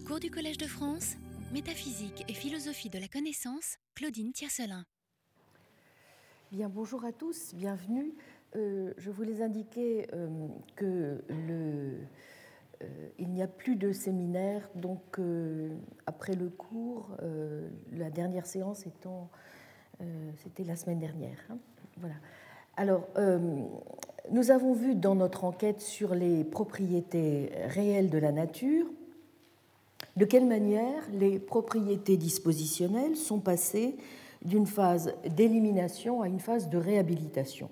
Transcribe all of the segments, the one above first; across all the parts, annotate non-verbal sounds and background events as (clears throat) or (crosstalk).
Cours du Collège de France, métaphysique et philosophie de la connaissance, Claudine Tiercelin. Bien, bonjour à tous, bienvenue. Euh, je voulais indiquer euh, que euh, il n'y a plus de séminaire, donc après le cours, la dernière séance étant, c'était la semaine dernière. Hein. voilà. Alors, nous avons vu dans notre enquête sur les propriétés réelles de la nature de quelle manière les propriétés dispositionnelles sont passées d'une phase d'élimination à une phase de réhabilitation?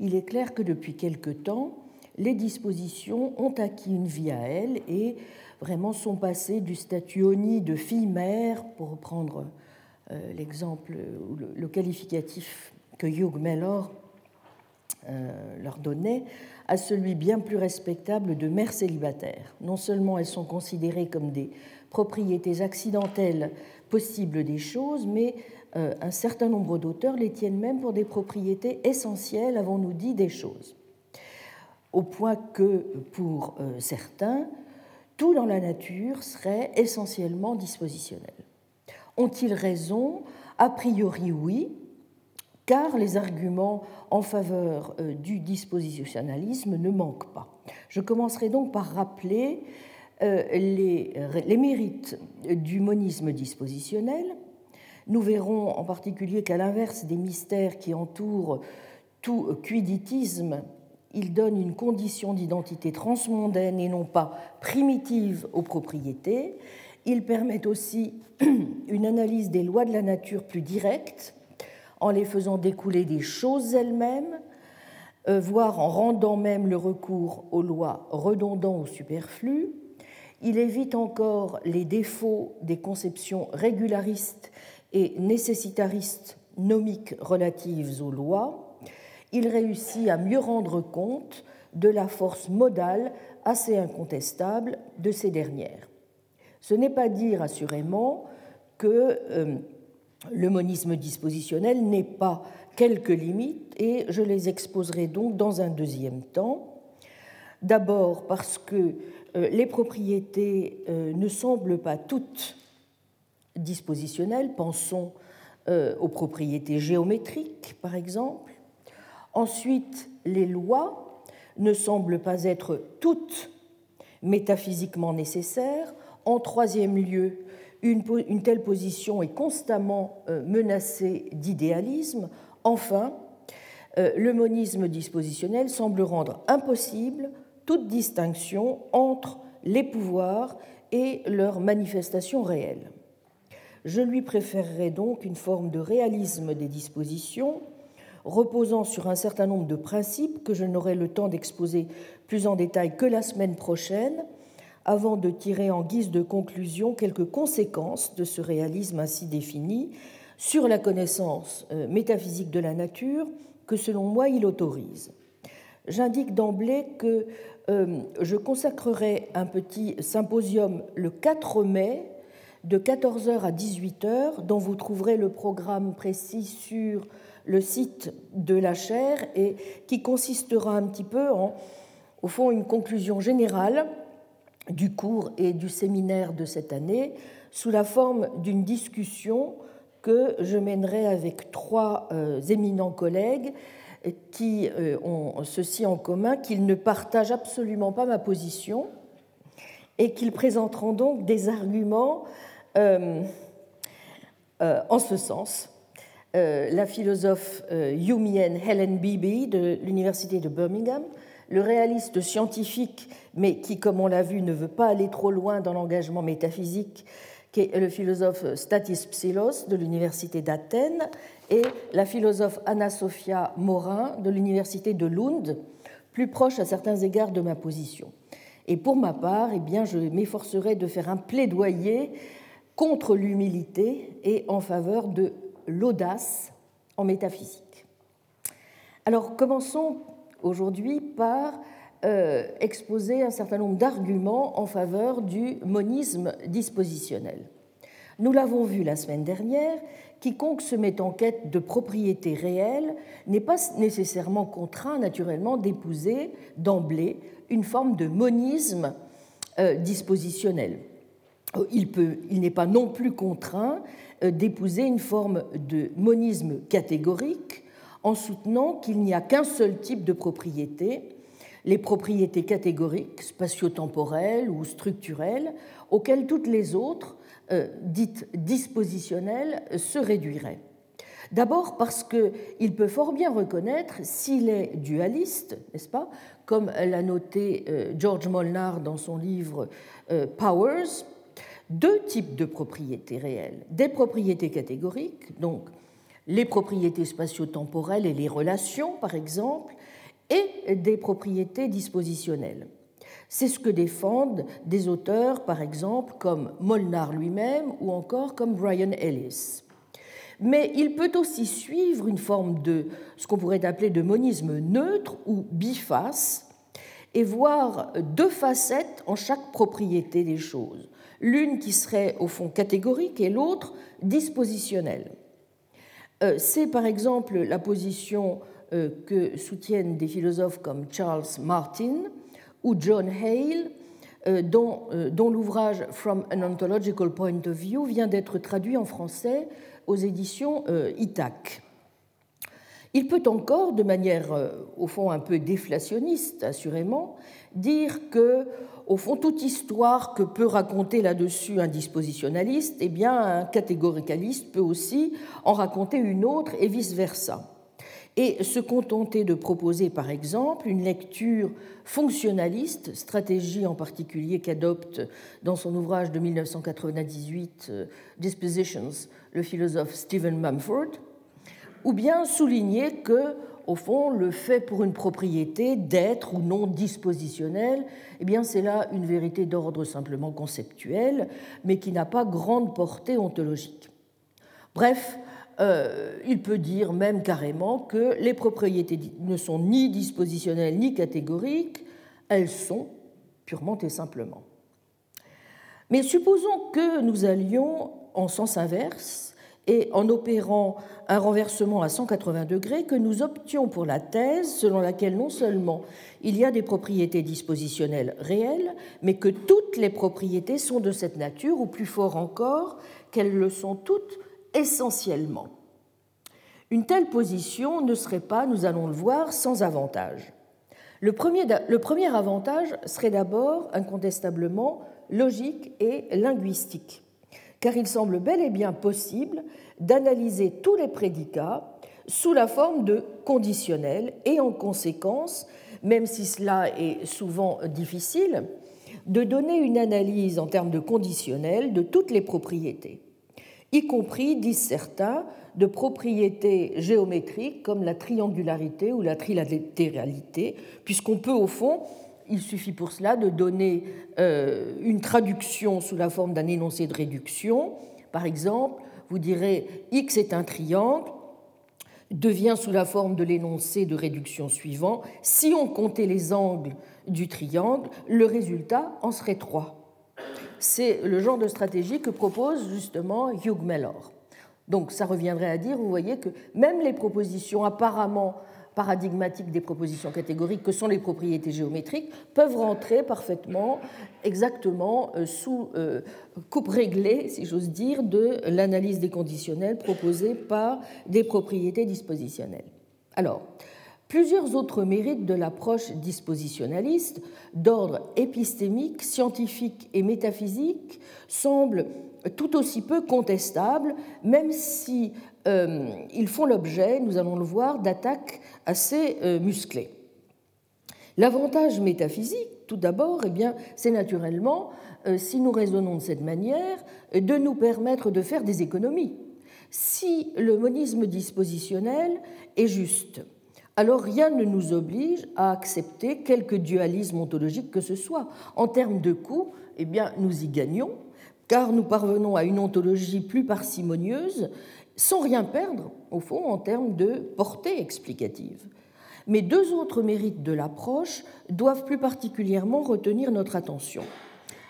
Il est clair que depuis quelque temps, les dispositions ont acquis une vie à elles et vraiment sont passées du statut ONI de fille-mère, pour reprendre euh, l'exemple ou le, qualificatif que Hugh Mellor euh, leur donnait, à celui bien plus respectable de mères célibataires. Non seulement elles sont considérées comme des propriétés accidentelles possibles des choses, mais euh, un certain nombre d'auteurs les tiennent même pour des propriétés essentielles, avons-nous dit, des choses. Au point que, pour euh, certains, tout dans la nature serait essentiellement dispositionnel. Ont-ils raison? A priori, oui, car les arguments en faveur euh, du dispositionnalisme ne manquent pas. Je commencerai donc par rappeler les, les mérites du monisme dispositionnel, nous verrons en particulier qu'à l'inverse des mystères qui entourent tout quiditisme, il donne une condition d'identité transmondaine et non pas primitive aux propriétés. Il permet aussi (clears throat) une analyse des lois de la nature plus directe, en les faisant découler des choses elles-mêmes, euh, voire en rendant même le recours aux lois redondants ou superflues. Il évite encore les défauts des conceptions régularistes et nécessitaristes nomiques relatives aux lois, il réussit à mieux rendre compte de la force modale assez incontestable de ces dernières. Ce n'est pas dire assurément que euh, le monisme dispositionnel n'ait pas quelques limites et je les exposerai donc dans un deuxième temps. D'abord parce que euh, les propriétés euh, ne semblent pas toutes dispositionnelles, pensons euh, aux propriétés géométriques par exemple. Ensuite, les lois ne semblent pas être toutes métaphysiquement nécessaires. En troisième lieu, une, telle position est constamment euh, menacée d'idéalisme. Enfin, euh, le monisme dispositionnel semble rendre impossible toute distinction entre les pouvoirs et leurs manifestations réelles. Je lui préférerais donc une forme de réalisme des dispositions reposant sur un certain nombre de principes que je n'aurai le temps d'exposer plus en détail que la semaine prochaine, avant de tirer en guise de conclusion quelques conséquences de ce réalisme ainsi défini sur la connaissance euh, métaphysique de la nature que selon moi il autorise. J'indique d'emblée que euh, je consacrerai un petit symposium le 4 mai de 14h à 18h, dont vous trouverez le programme précis sur le site de la chaire et qui consistera un petit peu en, au fond, une conclusion générale du cours et du séminaire de cette année sous la forme d'une discussion que je mènerai avec trois euh, éminents collègues qui euh, ont ceci en commun, qu'ils ne partagent absolument pas ma position et qu'ils présenteront donc des arguments euh, en ce sens, la philosophe Yumian Helen Beebe de l'Université de Birmingham, le réaliste scientifique, mais qui, comme on l'a vu, ne veut pas aller trop loin dans l'engagement métaphysique, qui est le philosophe Statis Psilos de l'Université d'Athènes, et la philosophe Anna Sophia Morin de l'Université de Lund, plus proche à certains égards de ma position. Et pour ma part, eh bien, je m'efforcerai de faire un plaidoyer contre l'humilité et en faveur de l'audace en métaphysique. Alors commençons aujourd'hui par euh, exposer un certain nombre d'arguments en faveur du monisme dispositionnel. Nous l'avons vu la semaine dernière, quiconque se met en quête de propriété réelle n'est pas nécessairement contraint naturellement d'épouser d'emblée une forme de monisme euh, dispositionnel. il, il n'est pas non plus contraint d'épouser une forme de monisme catégorique en soutenant qu'il n'y a qu'un seul type de propriété, les propriétés catégoriques, spatio-temporelles ou structurelles, auxquelles toutes les autres, euh, dites dispositionnelles, se réduiraient. D'abord parce qu'il peut fort bien reconnaître, s'il est dualiste, n'est-ce pas, comme l'a noté euh, George Molnar dans son livre euh, Powers, deux types de propriétés réelles. Des propriétés catégoriques, donc les propriétés spatio-temporelles et les relations, par exemple, et des propriétés dispositionnelles. C'est ce que défendent des auteurs, par exemple, comme Molnar lui-même ou encore comme Brian Ellis. Mais il peut aussi suivre une forme de ce qu'on pourrait appeler de monisme neutre ou biface et voir deux facettes en chaque propriété des choses, l'une qui serait au fond catégorique et l'autre dispositionnelle. Euh, c'est par exemple la position euh, que soutiennent des philosophes comme Charles Martin ou John Hale, euh, dont, l'ouvrage From an Ontological Point of View vient d'être traduit en français aux éditions Itac. Il peut encore, de manière au fond un peu déflationniste assurément, dire que au fond, toute histoire que peut raconter là-dessus un dispositionnaliste, eh bien, un catégoricaliste peut aussi en raconter une autre et vice-versa. Et se contenter de proposer, par exemple, une lecture fonctionnaliste, stratégie en particulier qu'adopte dans son ouvrage de 1998 euh, Dispositions le philosophe Stephen Mumford, ou bien souligner que au fond, le fait pour une propriété d'être ou non dispositionnelle, eh c'est là une vérité d'ordre simplement conceptuel, mais qui n'a pas grande portée ontologique. Bref, euh, il peut dire même carrément que les propriétés ne sont ni dispositionnelles ni catégoriques, elles sont purement et simplement. Mais supposons que nous allions en sens inverse et en opérant un renversement à 180 degrés que nous options pour la thèse selon laquelle non seulement il y a des propriétés dispositionnelles réelles, mais que toutes les propriétés sont de cette nature, ou plus fort encore, qu'elles le sont toutes essentiellement. Une telle position ne serait pas, nous allons le voir, sans avantage. Le premier, le premier avantage serait d'abord incontestablement logique et linguistique car il semble bel et bien possible d'analyser tous les prédicats sous la forme de conditionnels et en conséquence, même si cela est souvent difficile, de donner une analyse en termes de conditionnels de toutes les propriétés, y compris, disent certains, de propriétés géométriques comme la triangularité ou la trilatéralité, puisqu'on peut au fond il suffit pour cela de donner euh, une traduction sous la forme d'un énoncé de réduction. Par exemple, vous direz X est un triangle, devient sous la forme de l'énoncé de réduction suivant. Si on comptait les angles du triangle, le résultat en serait 3. C'est le genre de stratégie que propose justement Hugh Mellor. Donc ça reviendrait à dire, vous voyez, que même les propositions apparemment paradigmatiques des propositions catégoriques que sont les propriétés géométriques peuvent rentrer parfaitement, exactement euh, sous euh, coupe réglée, si j'ose dire, de l'analyse des conditionnels proposée par des propriétés dispositionnelles. Alors, plusieurs autres mérites de l'approche dispositionnaliste d'ordre épistémique, scientifique et métaphysique semblent tout aussi peu contestables, même si ils font l'objet, nous allons le voir, d'attaques assez euh, musclées. L'avantage métaphysique, tout d'abord, eh c'est naturellement, euh, si nous raisonnons de cette manière, de nous permettre de faire des économies. Si le monisme dispositionnel est juste, alors rien ne nous oblige à accepter quelque dualisme ontologique que ce soit. En termes de coût, eh bien, nous y gagnons, car nous parvenons à une ontologie plus parcimonieuse sans rien perdre, au fond, en termes de portée explicative. Mais deux autres mérites de l'approche doivent plus particulièrement retenir notre attention.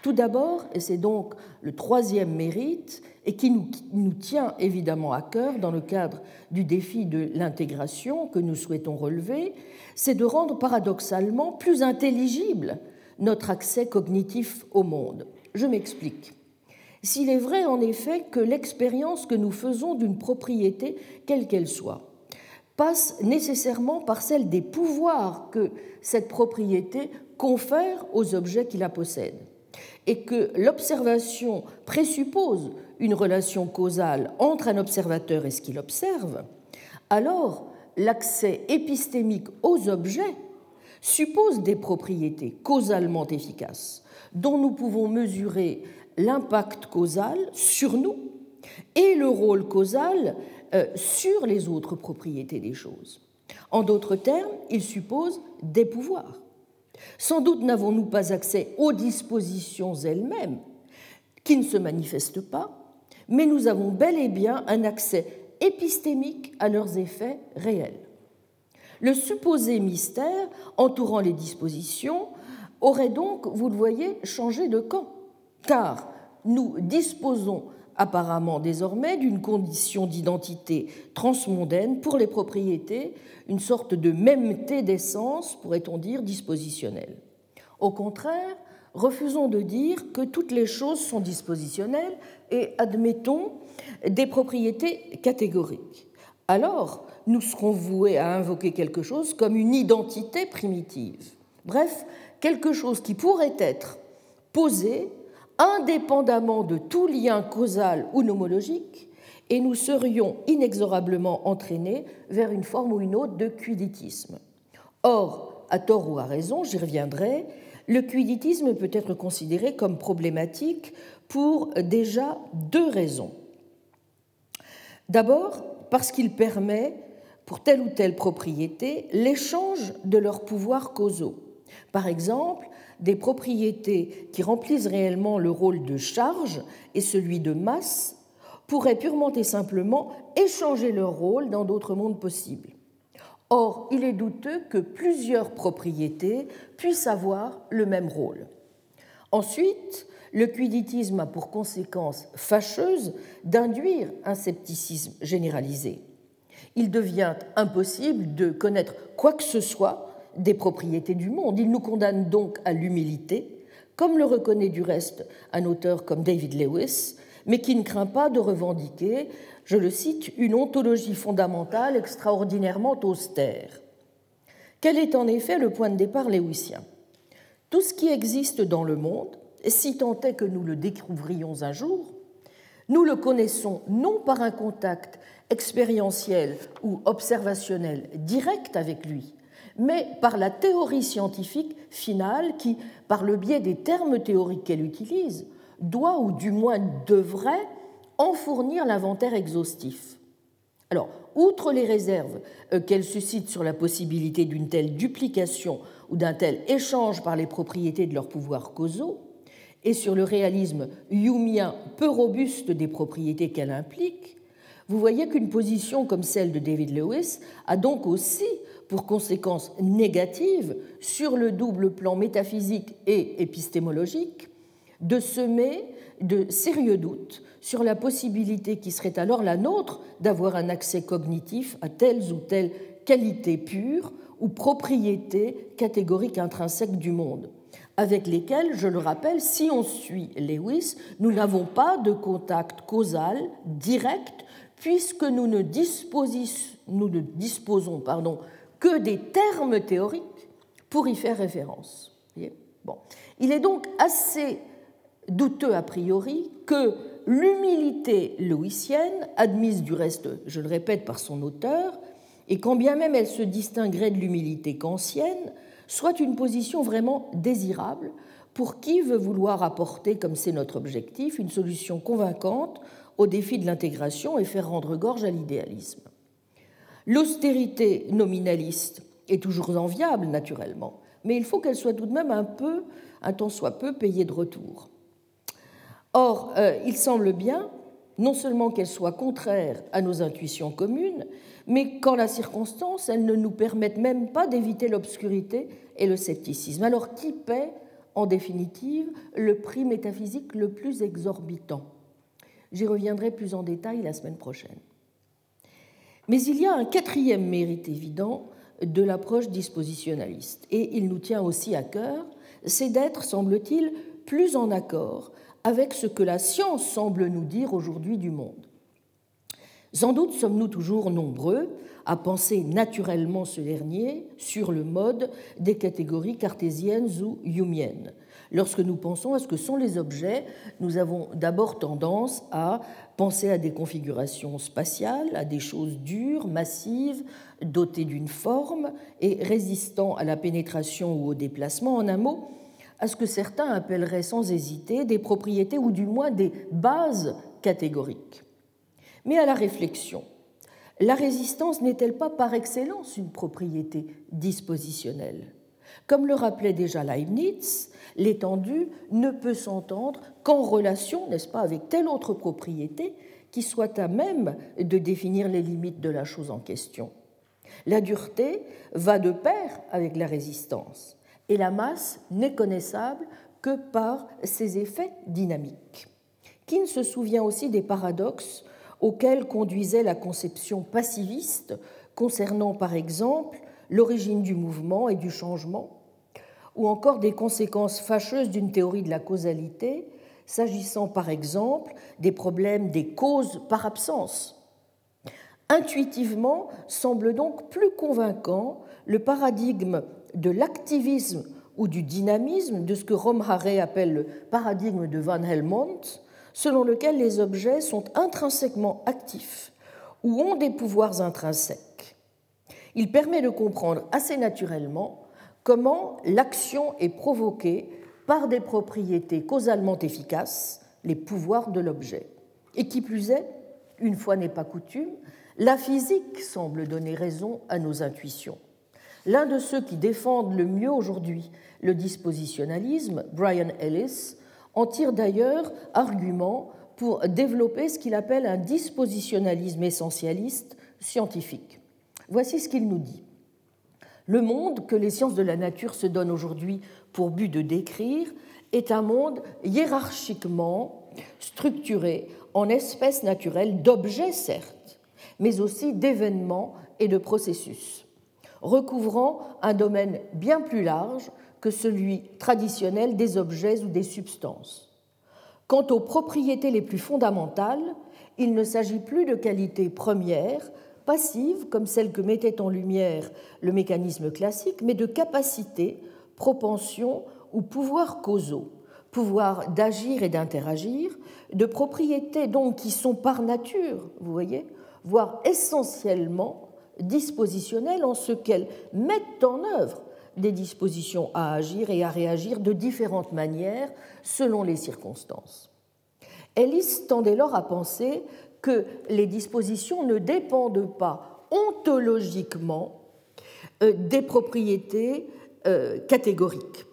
Tout d'abord, et c'est donc le troisième mérite, et qui nous, nous, tient évidemment à cœur dans le cadre du défi de l'intégration que nous souhaitons relever, c'est de rendre paradoxalement plus intelligible notre accès cognitif au monde. Je m'explique. S'il est vrai en effet que l'expérience que nous faisons d'une propriété, quelle qu'elle soit, passe nécessairement par celle des pouvoirs que cette propriété confère aux objets qui la possèdent, et que l'observation présuppose une relation causale entre un observateur et ce qu'il observe, alors l'accès épistémique aux objets suppose des propriétés causalement efficaces dont nous pouvons mesurer l'impact causal sur nous et le rôle causal euh, sur les autres propriétés des choses. En d'autres termes, il suppose des pouvoirs. Sans doute n'avons-nous pas accès aux dispositions elles-mêmes, qui ne se manifestent pas, mais nous avons bel et bien un accès épistémique à leurs effets réels. Le supposé mystère entourant les dispositions aurait donc, vous le voyez, changé de camp, car nous disposons apparemment désormais d'une condition d'identité transmondaine pour les propriétés, une sorte de mêmeté d'essence, pourrait-on dire, dispositionnelle. Au contraire, refusons de dire que toutes les choses sont dispositionnelles et admettons des propriétés catégoriques. Alors, nous serons voués à invoquer quelque chose comme une identité primitive. Bref, quelque chose qui pourrait être posé indépendamment de tout lien causal ou nomologique, et nous serions inexorablement entraînés vers une forme ou une autre de quiditisme. Or, à tort ou à raison, j'y reviendrai, le quiditisme peut être considéré comme problématique pour déjà deux raisons. D'abord, parce qu'il permet, pour telle ou telle propriété, l'échange de leurs pouvoirs causaux. Par exemple, des propriétés qui remplissent réellement le rôle de charge et celui de masse pourraient purement et simplement échanger leur rôle dans d'autres mondes possibles. Or, il est douteux que plusieurs propriétés puissent avoir le même rôle. Ensuite, le quiditisme a pour conséquence fâcheuse d'induire un scepticisme généralisé. Il devient impossible de connaître quoi que ce soit des propriétés du monde. Il nous condamne donc à l'humilité, comme le reconnaît du reste un auteur comme David Lewis, mais qui ne craint pas de revendiquer, je le cite, une ontologie fondamentale extraordinairement austère. Quel est en effet le point de départ léwissien Tout ce qui existe dans le monde, si tant est que nous le découvrions un jour, nous le connaissons non par un contact expérientiel ou observationnel direct avec lui, mais par la théorie scientifique finale qui, par le biais des termes théoriques qu'elle utilise, doit ou du moins devrait en fournir l'inventaire exhaustif. Alors, outre les réserves euh, qu'elle suscite sur la possibilité d'une telle duplication ou d'un tel échange par les propriétés de leurs pouvoirs causaux, et sur le réalisme humien peu robuste des propriétés qu'elle implique, vous voyez qu'une position comme celle de David Lewis a donc aussi pour conséquence négative sur le double plan métaphysique et épistémologique de semer de sérieux doutes sur la possibilité qui serait alors la nôtre d'avoir un accès cognitif à telles ou telles qualités pures ou propriétés catégoriques intrinsèques du monde, avec lesquelles, je le rappelle, si on suit Lewis, nous n'avons pas de contact causal direct puisque nous ne, nous ne disposons pardon, que des termes théoriques pour y faire référence. Il est donc assez douteux a priori que l'humilité louisienne, admise du reste, je le répète, par son auteur, et quand bien même elle se distinguerait de l'humilité kantienne, soit une position vraiment désirable pour qui veut vouloir apporter, comme c'est notre objectif, une solution convaincante au défi de l'intégration et faire rendre gorge à l'idéalisme. L'austérité nominaliste est toujours enviable, naturellement, mais il faut qu'elle soit tout de même un peu, un tant soit peu, payée de retour. Or, euh, il semble bien, non seulement qu'elle soit contraire à nos intuitions communes, mais qu'en la circonstance, elle ne nous permette même pas d'éviter l'obscurité et le scepticisme. Alors, qui paie, en définitive, le prix métaphysique le plus exorbitant? J'y reviendrai plus en détail la semaine prochaine. Mais il y a un quatrième mérite évident de l'approche dispositionnaliste, et il nous tient aussi à cœur, c'est d'être, semble-t-il, plus en accord avec ce que la science semble nous dire aujourd'hui du monde. Sans doute sommes-nous toujours nombreux à penser naturellement ce dernier sur le mode des catégories cartésiennes ou humiennes. Lorsque nous pensons à ce que sont les objets, nous avons d'abord tendance à penser à des configurations spatiales, à des choses dures, massives, dotées d'une forme et résistant à la pénétration ou au déplacement. En un mot, à ce que certains appelleraient sans hésiter des propriétés ou du moins des bases catégoriques. Mais à la réflexion, la résistance n'est-elle pas par excellence une propriété dispositionnelle? Comme le rappelait déjà Leibniz, l'étendue ne peut s'entendre qu'en relation, n'est-ce pas, avec telle autre propriété qui soit à même de définir les limites de la chose en question. La dureté va de pair avec la résistance, et la masse n'est connaissable que par ses effets dynamiques. Keane se souvient aussi des paradoxes auxquels conduisait la conception passiviste concernant par exemple l'origine du mouvement et du changement, ou encore des conséquences fâcheuses d'une théorie de la causalité, s'agissant par exemple des problèmes des causes par absence. Intuitivement semble donc plus convaincant le paradigme de l'activisme ou du dynamisme, de ce que Rom Harry appelle le paradigme de Van Helmont, selon lequel les objets sont intrinsèquement actifs ou ont des pouvoirs intrinsèques. Il permet de comprendre assez naturellement comment l'action est provoquée par des propriétés causalement efficaces, les pouvoirs de l'objet. Et qui plus est, une fois n'est pas coutume, la physique semble donner raison à nos intuitions. L'un de ceux qui défendent le mieux aujourd'hui le dispositionnalisme, Brian Ellis, en tire d'ailleurs argument pour développer ce qu'il appelle un dispositionnalisme essentialiste scientifique. Voici ce qu'il nous dit. Le monde que les sciences de la nature se donnent aujourd'hui pour but de décrire est un monde hiérarchiquement structuré en espèces naturelles d'objets, certes, mais aussi d'événements et de processus, recouvrant un domaine bien plus large que celui traditionnel des objets ou des substances. Quant aux propriétés les plus fondamentales, il ne s'agit plus de qualités premières, passives, comme celles que mettait en lumière le mécanisme classique, mais de capacités, propensions ou pouvoirs causaux, pouvoir d'agir et d'interagir, de propriétés donc qui sont par nature, vous voyez, voire essentiellement dispositionnelles en ce qu'elles mettent en œuvre des dispositions à agir et à réagir de différentes manières selon les circonstances. Ellis tend dès lors à penser que les dispositions ne dépendent pas ontologiquement euh, des propriétés euh, catégoriques.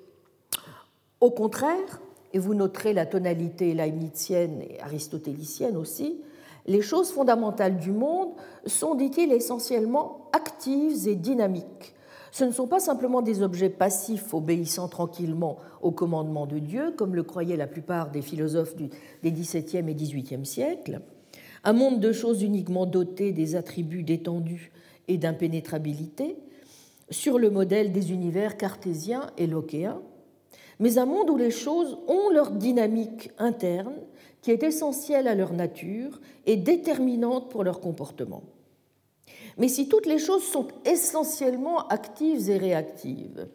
Au contraire, et vous noterez la tonalité leibnizienne et aristotélicienne aussi, les choses fondamentales du monde sont, dit-il, essentiellement actives et dynamiques, ce ne sont pas simplement des objets passifs obéissant tranquillement au commandement de Dieu, comme le croyaient la plupart des philosophes des XVIIe et XVIIIe siècles, un monde de choses uniquement doté des attributs d'étendue et d'impénétrabilité, sur le modèle des univers cartésiens et lockéens, mais un monde où les choses ont leur dynamique interne qui est essentielle à leur nature et déterminante pour leur comportement. Mais si toutes les choses sont essentiellement actives et réactives,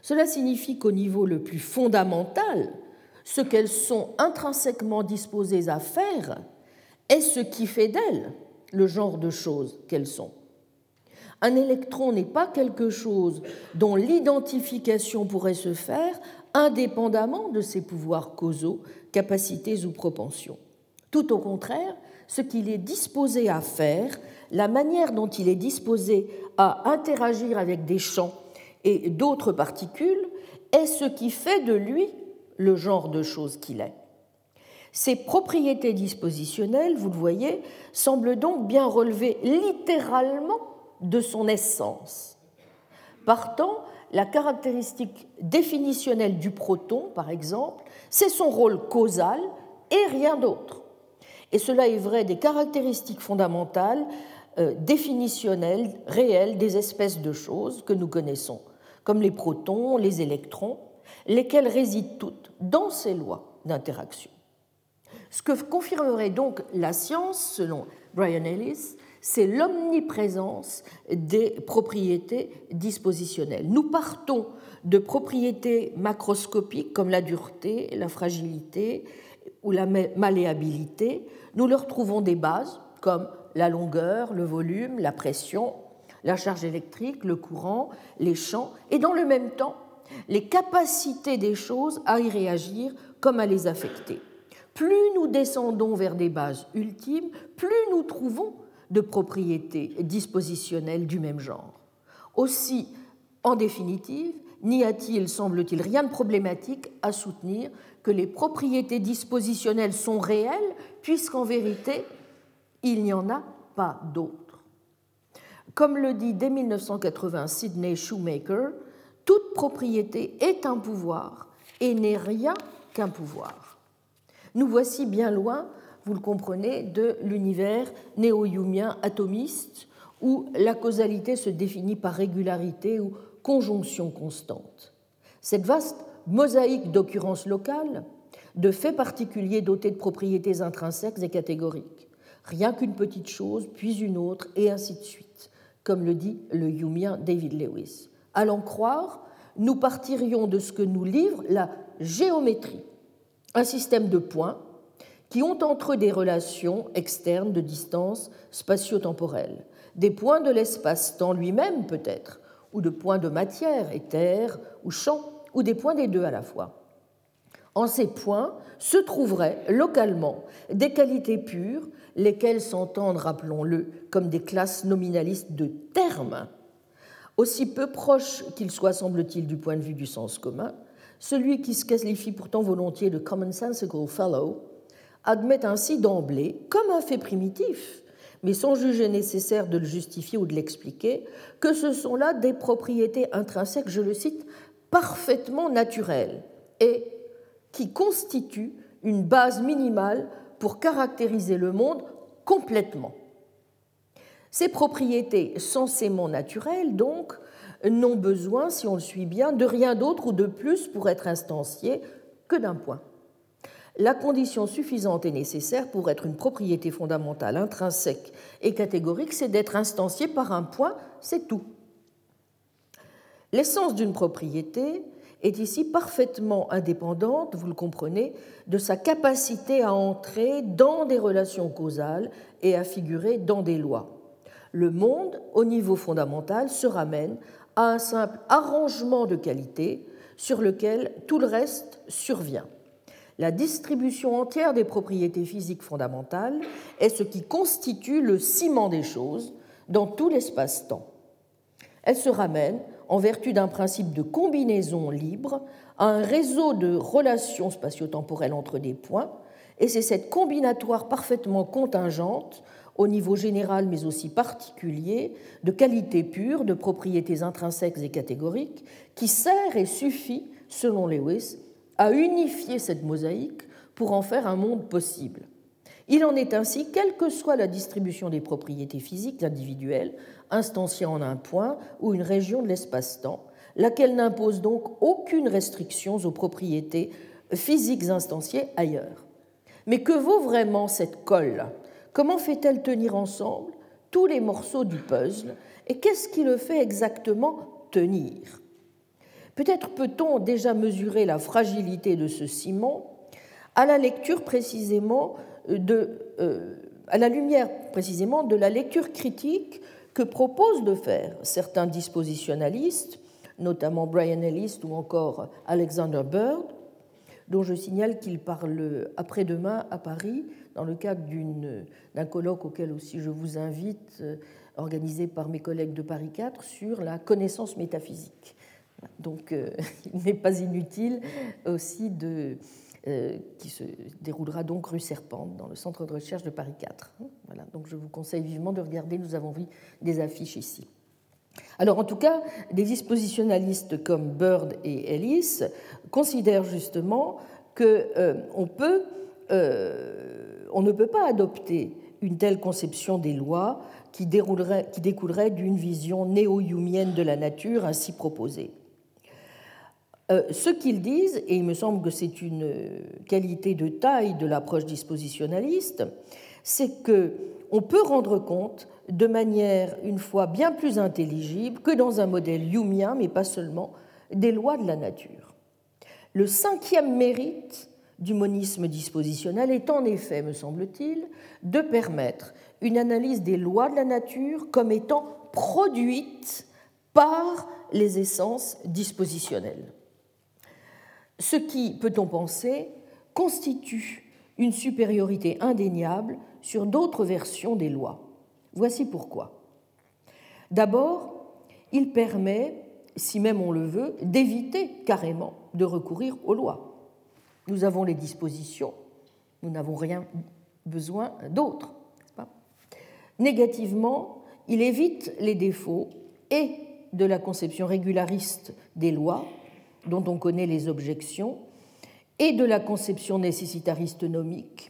cela signifie qu'au niveau le plus fondamental, ce qu'elles sont intrinsèquement disposées à faire est ce qui fait d'elles le genre de choses qu'elles sont. Un électron n'est pas quelque chose dont l'identification pourrait se faire indépendamment de ses pouvoirs causaux, capacités ou propensions. Tout au contraire, ce qu'il est disposé à faire la manière dont il est disposé à interagir avec des champs et d'autres particules est ce qui fait de lui le genre de chose qu'il est. Ses propriétés dispositionnelles, vous le voyez, semblent donc bien relever littéralement de son essence. Partant, la caractéristique définitionnelle du proton, par exemple, c'est son rôle causal et rien d'autre. Et cela est vrai des caractéristiques fondamentales euh, définitionnelle, réelle des espèces de choses que nous connaissons, comme les protons, les électrons, lesquels résident toutes dans ces lois d'interaction. Ce que confirmerait donc la science, selon Brian Ellis, c'est l'omniprésence des propriétés dispositionnelles. Nous partons de propriétés macroscopiques comme la dureté, la fragilité ou la malléabilité. Nous leur trouvons des bases comme la longueur, le volume, la pression, la charge électrique, le courant, les champs, et dans le même temps, les capacités des choses à y réagir comme à les affecter. Plus nous descendons vers des bases ultimes, plus nous trouvons de propriétés dispositionnelles du même genre. Aussi, en définitive, n'y a-t-il, semble-t-il, rien de problématique à soutenir que les propriétés dispositionnelles sont réelles, puisqu'en vérité, il n'y en a pas d'autres. Comme le dit dès 1980 Sidney Shoemaker, toute propriété est un pouvoir et n'est rien qu'un pouvoir. Nous voici bien loin, vous le comprenez, de l'univers néo-youmien atomiste où la causalité se définit par régularité ou conjonction constante. Cette vaste mosaïque d'occurrences locales, de faits particuliers dotés de propriétés intrinsèques et catégoriques, rien qu'une petite chose, puis une autre, et ainsi de suite, comme le dit le Youmien David Lewis. À l'en croire, nous partirions de ce que nous livre la géométrie, un système de points qui ont entre eux des relations externes de distance spatio-temporelle, des points de l'espace-temps lui-même peut-être, ou de points de matière, éther ou champ, ou des points des deux à la fois. En ces points se trouveraient localement des qualités pures, lesquelles s'entendent, rappelons-le, comme des classes nominalistes de termes, aussi peu proches qu'ils soient, semble-t-il, du point de vue du sens commun, celui qui se qualifie pourtant volontiers de commonsensical fellow admet ainsi d'emblée, comme un fait primitif, mais sans juger nécessaire de le justifier ou de l'expliquer, que ce sont là des propriétés intrinsèques, je le cite, parfaitement naturelles et qui constituent une base minimale pour caractériser le monde complètement. Ces propriétés censément naturelles, donc, n'ont besoin, si on le suit bien, de rien d'autre ou de plus pour être instanciées que d'un point la condition suffisante et nécessaire pour être une propriété fondamentale intrinsèque et catégorique, c'est d'être instancié par un point, c'est tout. L'essence d'une propriété est ici parfaitement indépendante, vous le comprenez, de sa capacité à entrer dans des relations causales et à figurer dans des lois. Le monde, au niveau fondamental, se ramène un simple arrangement de qualité sur lequel tout le reste survient la distribution entière des propriétés physiques fondamentales est ce qui constitue le ciment des choses dans tout l'espace-temps. Elle se ramène, en vertu d'un principe de combinaison libre, à un réseau de relations spatio-temporelles entre des points, et c'est cette combinatoire parfaitement contingente, au niveau général mais aussi particulier, de qualités pures, de propriétés intrinsèques et catégoriques, qui sert et suffit, selon Lewis, à unifier cette mosaïque pour en faire un monde possible. Il en est ainsi, quelle que soit la distribution des propriétés physiques individuelles, instanciées en un point ou une région de l'espace-temps, laquelle n'impose donc aucune restriction aux propriétés physiques instanciées ailleurs. Mais que vaut vraiment cette colle? Comment fait-elle tenir ensemble tous les morceaux du puzzle Et qu'est-ce qui le fait exactement tenir? Peut-être peut-on déjà mesurer la fragilité de ce ciment à la lecture précisément de, euh, à la lumière précisément de la lecture critique que proposent de faire certains dispositionnalistes, notamment Brian Ellis ou encore Alexander Bird, dont je signale qu'il parle après-demain à Paris dans le cadre d'un colloque auquel aussi je vous invite, euh, organisé par mes collègues de Paris 4, sur la connaissance métaphysique. Donc euh, (laughs) il n'est pas inutile aussi de, euh, qui se déroulera donc rue Serpente dans le centre de recherche de Paris 4. Voilà, donc je vous conseille vivement de regarder, nous avons vu des affiches ici. Alors en tout cas, des dispositionnalistes comme Bird et Ellis considèrent justement qu'on euh, peut, on ne peut pas adopter une telle conception des lois qui, qui découlerait d'une vision néo-humienne de la nature ainsi proposée. Euh, ce qu'ils disent, et il me semble que c'est une qualité de taille de l'approche dispositionnaliste, c'est que on peut rendre compte de manière une fois bien plus intelligible que dans un modèle humien, mais pas seulement, des lois de la nature. Le cinquième mérite du monisme dispositionnel est en effet, me semble-t-il, de permettre une analyse des lois de la nature comme étant produites par les essences dispositionnelles. Ce qui, peut-on penser, constitue une supériorité indéniable sur d'autres versions des lois. Voici pourquoi. D'abord, il permet, si même on le veut, d'éviter carrément de recourir aux lois. Nous avons les dispositions, nous n'avons rien besoin d'autre. Négativement, il évite les défauts et de la conception régulariste des lois, dont on connaît les objections, et de la conception nécessitariste nomique,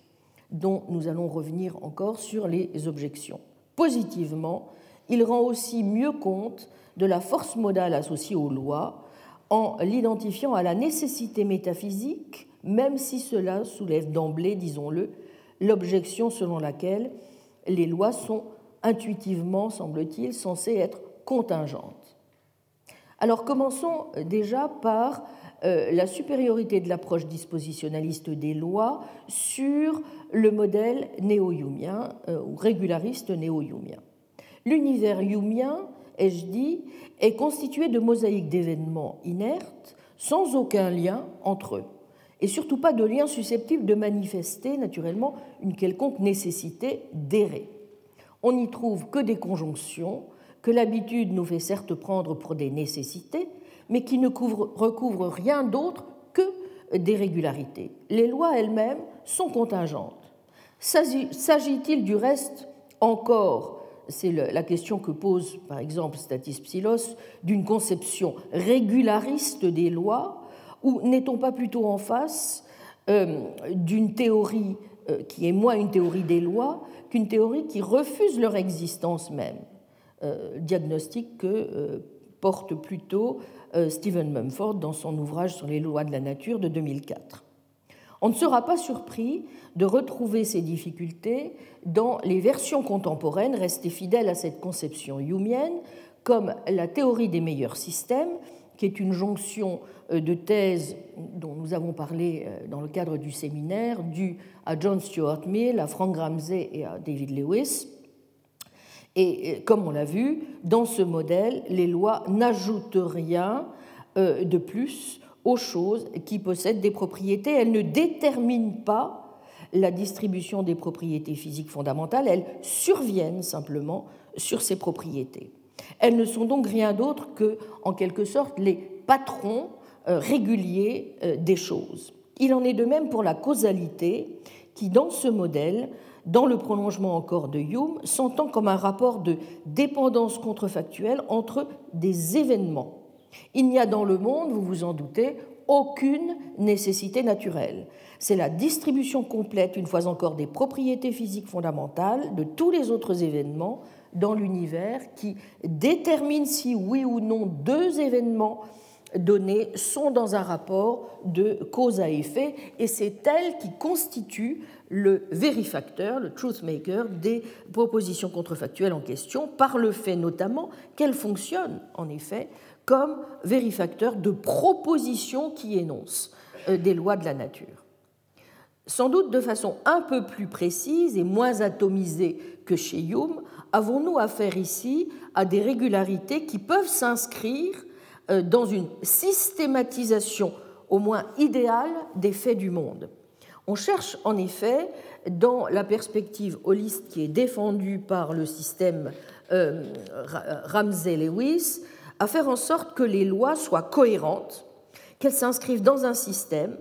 dont nous allons revenir encore sur les objections. Positivement, il rend aussi mieux compte de la force modale associée aux lois en l'identifiant à la nécessité métaphysique, même si cela soulève d'emblée, disons-le, l'objection selon laquelle les lois sont intuitivement, semble-t-il, censées être contingentes. Alors commençons déjà par la supériorité de l'approche dispositionnaliste des lois sur le modèle néo-yumien euh, ou régulariste néo-yumien. L'univers yumien, ai-je dit, est constitué de mosaïques d'événements inertes sans aucun lien entre eux et surtout pas de lien susceptible de manifester naturellement une quelconque nécessité d'errer. On n'y trouve que des conjonctions que l'habitude nous fait certes prendre pour des nécessités, mais qui ne recouvrent rien d'autre que des régularités. Les lois elles-mêmes sont contingentes. S'agit-il du reste encore, c'est la question que pose par exemple Statis Psilos, d'une conception régulariste des lois, ou n'est-on pas plutôt en face euh, d'une théorie euh, qui est moins une théorie des lois qu'une théorie qui refuse leur existence même euh, Diagnostic que porte plutôt Stephen Mumford dans son ouvrage sur les lois de la nature de 2004. On ne sera pas surpris de retrouver ces difficultés dans les versions contemporaines restées fidèles à cette conception humienne, comme la théorie des meilleurs systèmes, qui est une jonction euh, de thèses dont nous avons parlé euh, dans le cadre du séminaire, due à John Stuart Mill, à Frank Ramsey et à David Lewis, et comme on l'a vu, dans ce modèle, les lois n'ajoutent rien euh, de plus aux choses qui possèdent des propriétés. Elles ne déterminent pas la distribution des propriétés physiques fondamentales, elles surviennent simplement sur ces propriétés. Elles ne sont donc rien d'autre que, en quelque sorte, les patrons euh, réguliers euh, des choses. Il en est de même pour la causalité, qui, dans ce modèle, dans le prolongement encore de Hume, s'entend comme un rapport de dépendance contrefactuelle entre des événements. Il n'y a dans le monde, vous vous en doutez, aucune nécessité naturelle. C'est la distribution complète, une fois encore, des propriétés physiques fondamentales de tous les autres événements dans l'univers qui détermine si oui ou non deux événements donnés sont dans un rapport de cause à effet, et c'est elle qui constitue le vérifacteur, le truth maker des propositions contrefactuelles en question, par le fait notamment qu'elles fonctionnent en effet comme vérifacteur de propositions qui énoncent euh, des lois de la nature. Sans doute de façon un peu plus précise et moins atomisée que chez Hume, avons-nous affaire ici à des régularités qui peuvent s'inscrire euh, dans une systématisation au moins idéale des faits du monde. On cherche en effet, dans la perspective holiste qui est défendue par le système euh, Ramsey-Lewis, à faire en sorte que les lois soient cohérentes, qu'elles s'inscrivent dans un système,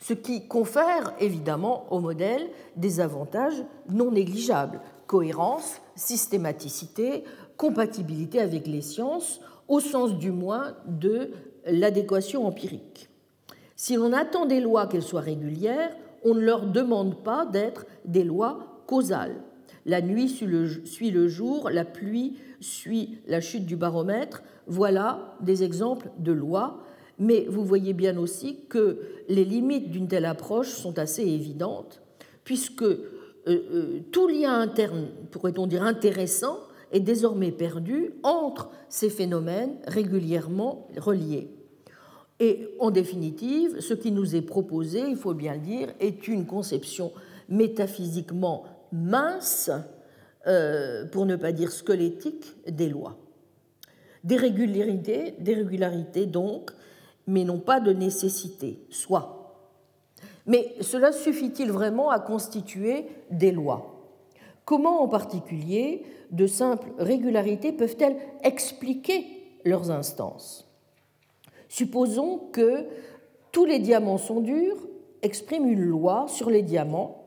ce qui confère évidemment au modèle des avantages non négligeables cohérence, systématicité, compatibilité avec les sciences, au sens du moins de l'adéquation empirique. Si l'on attend des lois qu'elles soient régulières, on ne leur demande pas d'être des lois causales. La nuit suit le jour, la pluie suit la chute du baromètre. Voilà des exemples de lois. mais vous voyez bien aussi que les limites d'une telle approche sont assez évidentes, puisque euh, euh, tout lien interne, pourrait-on dire intéressant, est désormais perdu entre ces phénomènes régulièrement reliés. Et en définitive, ce qui nous est proposé, il faut bien le dire, est une conception métaphysiquement mince, euh, pour ne pas dire squelettique, des lois. Des régularités, des régularités donc, mais non pas de nécessité, soit. Mais cela suffit-il vraiment à constituer des lois? Comment en particulier de simples régularités peuvent-elles expliquer leurs instances? Supposons que tous les diamants sont durs expriment une loi sur les diamants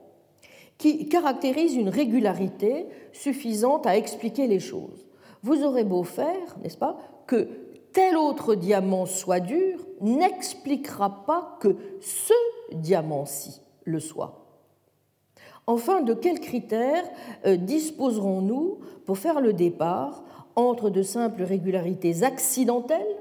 qui caractérise une régularité suffisante à expliquer les choses. Vous aurez beau faire, n'est-ce pas, que tel autre diamant soit dur, n'expliquera pas que ce diamant-ci le soit. Enfin, de quels critères euh, disposerons-nous pour faire le départ entre de simples régularités accidentelles,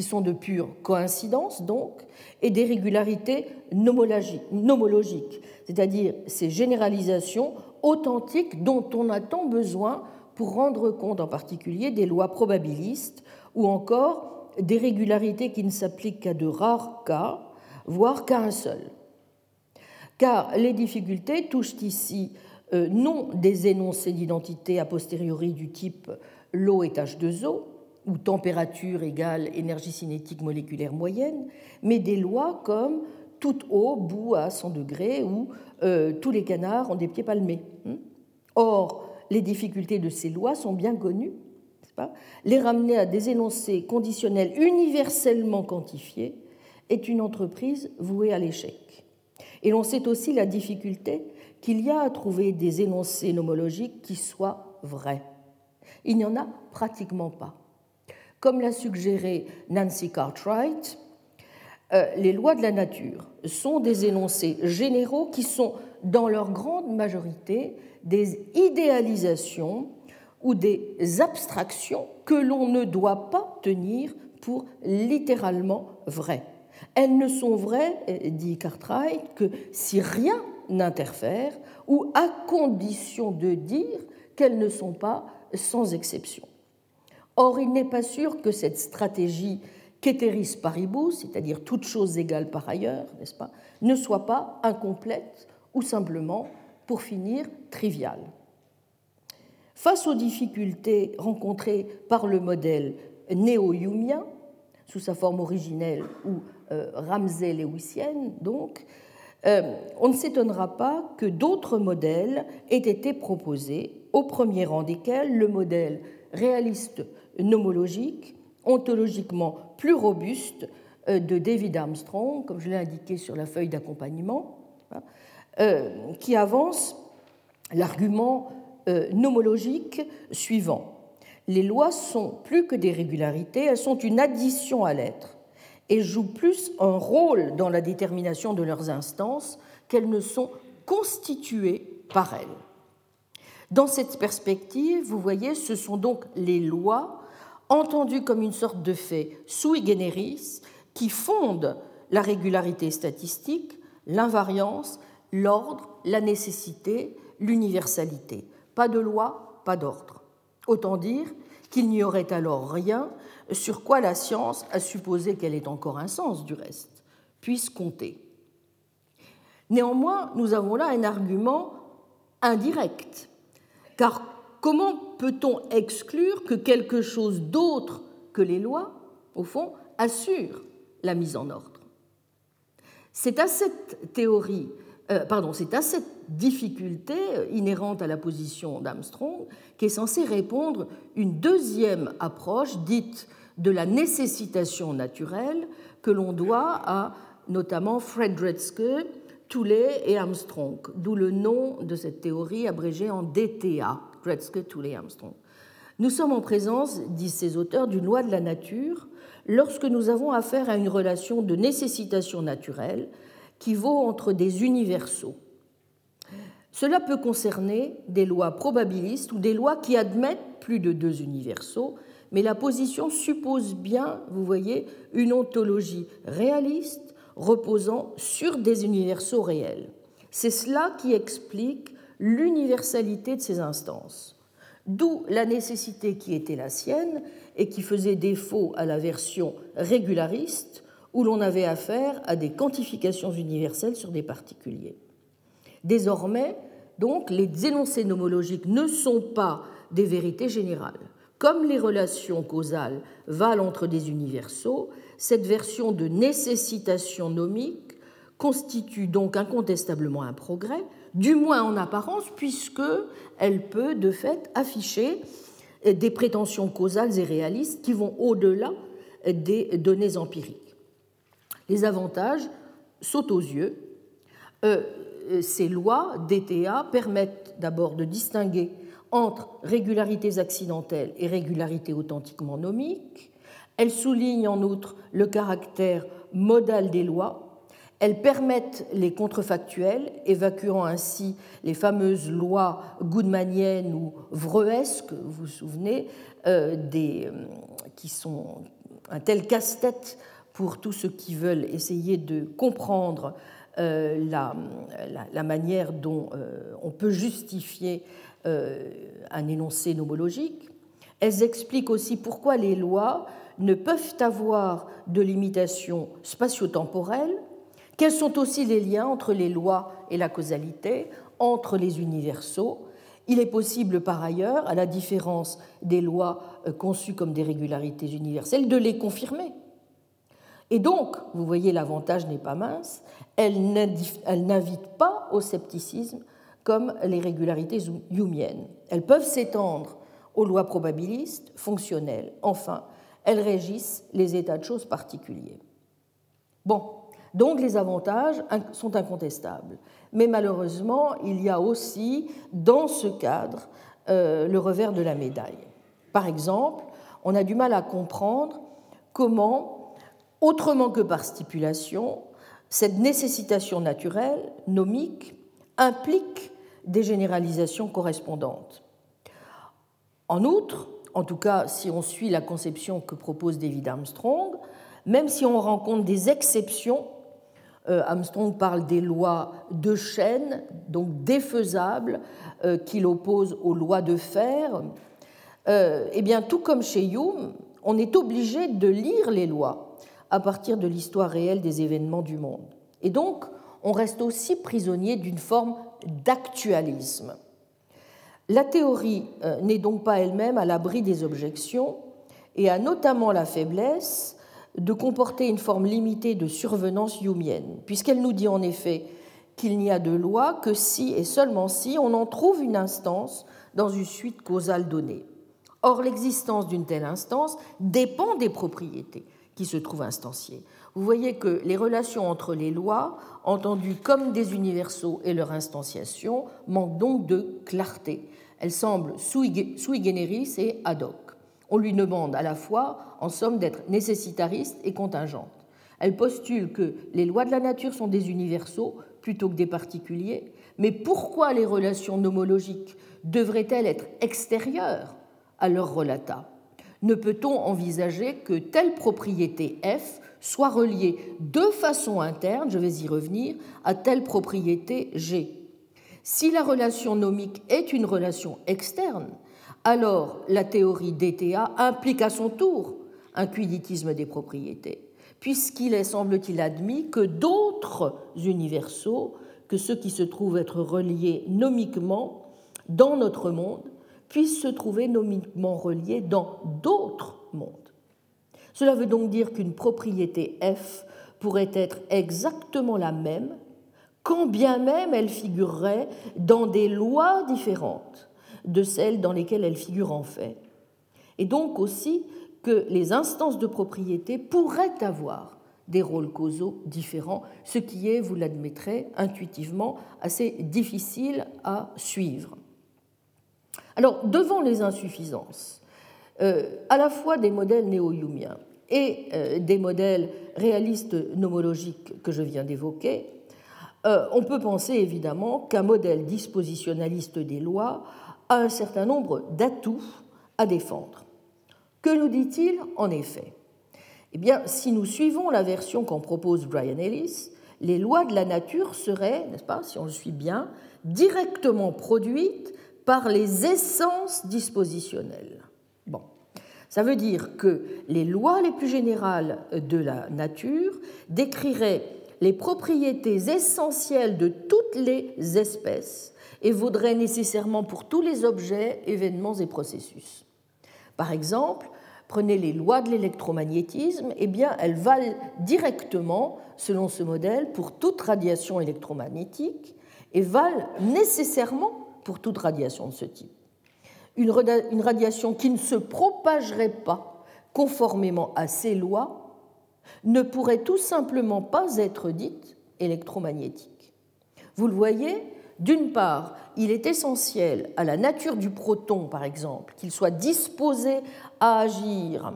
qui sont de pure coïncidence donc, et des régularités nomologiques, c'est-à-dire ces généralisations authentiques dont on a tant besoin pour rendre compte en particulier des lois probabilistes ou encore des régularités qui ne s'appliquent qu'à de rares cas, voire qu'à un seul. Car les difficultés touchent ici euh, non des énoncés d'identité a posteriori du type l'eau est H2O, ou température égale énergie cinétique moléculaire moyenne, mais des lois comme toute eau bout à 100 degrés ou euh, tous les canards ont des pieds palmés. Hein. Or, les difficultés de ces lois sont bien connues. Les ramener à des énoncés conditionnels universellement quantifiés est une entreprise vouée à l'échec. Et l'on sait aussi la difficulté qu'il y a à trouver des énoncés nomologiques qui soient vrais. Il n'y en a pratiquement pas. Comme l'a suggéré Nancy Cartwright, euh, les lois de la nature sont des énoncés généraux qui sont, dans leur grande majorité, des idéalisations ou des abstractions que l'on ne doit pas tenir pour littéralement vraies. Elles ne sont vraies, dit Cartwright, que si rien n'interfère ou à condition de dire qu'elles ne sont pas sans exception. Or, il n'est pas sûr que cette stratégie qu'éteris paribus, c'est-à-dire toute chose égale par ailleurs, n'est-ce pas, ne soit pas incomplète ou simplement, pour finir, triviale. Face aux difficultés rencontrées par le modèle néo-yumien, sous sa forme originelle ou euh, ramsey-lewisienne, donc, euh, on ne s'étonnera pas que d'autres modèles aient été proposés, au premier rang desquels le modèle réaliste nomologique, ontologiquement plus robuste euh, de David Armstrong, comme je l'ai indiqué sur la feuille d'accompagnement, hein, qui avance l'argument nomologique suivant. Les lois sont plus que des régularités, elles sont une addition à l'être et jouent plus un rôle dans la détermination de leurs instances qu'elles ne sont constituées par elles. Dans cette perspective, vous voyez, ce sont donc les lois, entendues comme une sorte de fait sui generis, qui fondent la régularité statistique, l'invariance, l'ordre, la nécessité, l'universalité. Pas de loi, pas d'ordre. Autant dire qu'il n'y aurait alors rien sur quoi la science, a supposé qu'elle ait encore un sens du reste, puisse compter. Néanmoins, nous avons là un argument indirect, car comment peut-on exclure que quelque chose d'autre que les lois, au fond, assure la mise en ordre? C'est à cette théorie, euh, pardon, c'est à cette difficulté euh, inhérente à la position d'Armstrong qu'est censée répondre une deuxième approche dite de la nécessitation naturelle que l'on doit à notamment Frederick, Toulet et Armstrong, d'où le nom de cette théorie abrégée en DTA, Dredske, Toulet, Armstrong. Nous sommes en présence, disent ces auteurs, d'une loi de la nature lorsque nous avons affaire à une relation de nécessitation naturelle qui vaut entre des universaux. Cela peut concerner des lois probabilistes ou des lois qui admettent plus de deux universaux, mais la position suppose bien, vous voyez, une ontologie réaliste reposant sur des universaux réels. C'est cela qui explique l'universalité de ces instances. D'où la nécessité qui était la sienne et qui faisait défaut à la version régulariste, où l'on avait affaire à des quantifications universelles sur des particuliers. Désormais, donc, les énoncés nomologiques ne sont pas des vérités générales. Comme les relations causales valent entre des universaux, cette version de nécessitation nomique constitue donc incontestablement un progrès, du moins en apparence, puisqu'elle peut de fait afficher des prétentions causales et réalistes qui vont au-delà des données empiriques. Les avantages sautent aux yeux. Euh, ces lois DTA permettent d'abord de distinguer entre régularités accidentelles et régularités authentiquement nomiques. Elles soulignent en outre le caractère modal des lois elles permettent les contrefactuels, évacuant ainsi les fameuses lois goodmaniennes ou vreuesques, vous vous souvenez, euh, euh, qui sont un tel casse-tête pour tous ceux qui veulent essayer de comprendre euh, la, la, manière dont on peut justifier un énoncé nomologique. Elles expliquent aussi pourquoi les lois ne peuvent avoir de limitation spatio-temporelle quels sont aussi les liens entre les lois et la causalité, entre les universaux? Il est possible par ailleurs, à la différence des lois euh, conçues comme des régularités universelles, de les confirmer. Et donc, vous voyez, l'avantage n'est pas mince, elle n'invite pas au scepticisme comme les régularités humiennes. Elles peuvent s'étendre aux lois probabilistes, fonctionnelles. Enfin, elles régissent les états de choses particuliers. Bon, donc les avantages sont incontestables. Mais malheureusement, il y a aussi dans ce cadre euh, le revers de la médaille. Par exemple, on a du mal à comprendre comment, autrement que par stipulation, cette nécessitation naturelle, nomique, implique des généralisations correspondantes. En outre, en tout cas si on suit la conception que propose David Armstrong, même si on rencontre des exceptions Armstrong parle des lois de chaîne, donc défaisables, euh, qu'il oppose aux lois de fer. Euh, eh bien, tout comme chez Hume, on est obligé de lire les lois à partir de l'histoire réelle des événements du monde. Et donc, on reste aussi prisonnier d'une forme d'actualisme. La théorie n'est donc pas elle-même à l'abri des objections et a notamment la faiblesse de comporter une forme limitée de survenance humienne, puisqu'elle nous dit en effet qu'il n'y a de loi que si et seulement si on en trouve une instance dans une suite causale donnée. Or, l'existence d'une telle instance dépend des propriétés qui se trouvent instanciées. Vous voyez que les relations entre les lois, entendues comme des universaux et leur instanciation, manquent donc de clarté. Elles semblent sui generis et ad hoc on lui demande à la fois, en somme, d'être nécessitariste et contingente. Elle postule que les lois de la nature sont des universaux plutôt que des particuliers, mais pourquoi les relations nomologiques devraient-elles être extérieures à leur relata? Ne peut-on envisager que telle propriété F soit reliée de façon interne, je vais y revenir, à telle propriété G? Si la relation nomique est une relation externe, alors la théorie DTA implique à son tour un quiditisme des propriétés, puisqu'il est, semble-t-il, admis que d'autres universaux que ceux qui se trouvent être reliés nomiquement dans notre monde puissent se trouver nomiquement reliés dans d'autres mondes. Cela veut donc dire qu'une propriété F pourrait être exactement la même, quand bien même elle figurerait dans des lois différentes de celles dans lesquelles elle figure en fait. Et donc aussi que les instances de propriété pourraient avoir des rôles causaux différents, ce qui est, vous l'admettrez, intuitivement assez difficile à suivre. Alors, devant les insuffisances, euh, à la fois des modèles néo-humiens et euh, des modèles réalistes nomologiques que je viens d'évoquer, euh, on peut penser évidemment qu'un modèle dispositionnaliste des lois a un certain nombre d'atouts à défendre. Que nous dit-il en effet? Eh bien, si nous suivons la version qu'en propose Brian Ellis, les lois de la nature seraient, n'est-ce pas, si on le suit bien, directement produites par les essences dispositionnelles. Bon. Ça veut dire que les lois les plus générales de la nature décriraient les propriétés essentielles de toutes les espèces et vaudraient nécessairement pour tous les objets, événements et processus. Par exemple, prenez les lois de l'électromagnétisme, eh bien, elles valent directement, selon ce modèle, pour toute radiation électromagnétique et valent nécessairement pour toute radiation de ce type. Une radiation qui ne se propagerait pas conformément à ces lois ne pourrait tout simplement pas être dite électromagnétique. Vous le voyez, d'une part, il est essentiel à la nature du proton, par exemple, qu'il soit disposé à agir,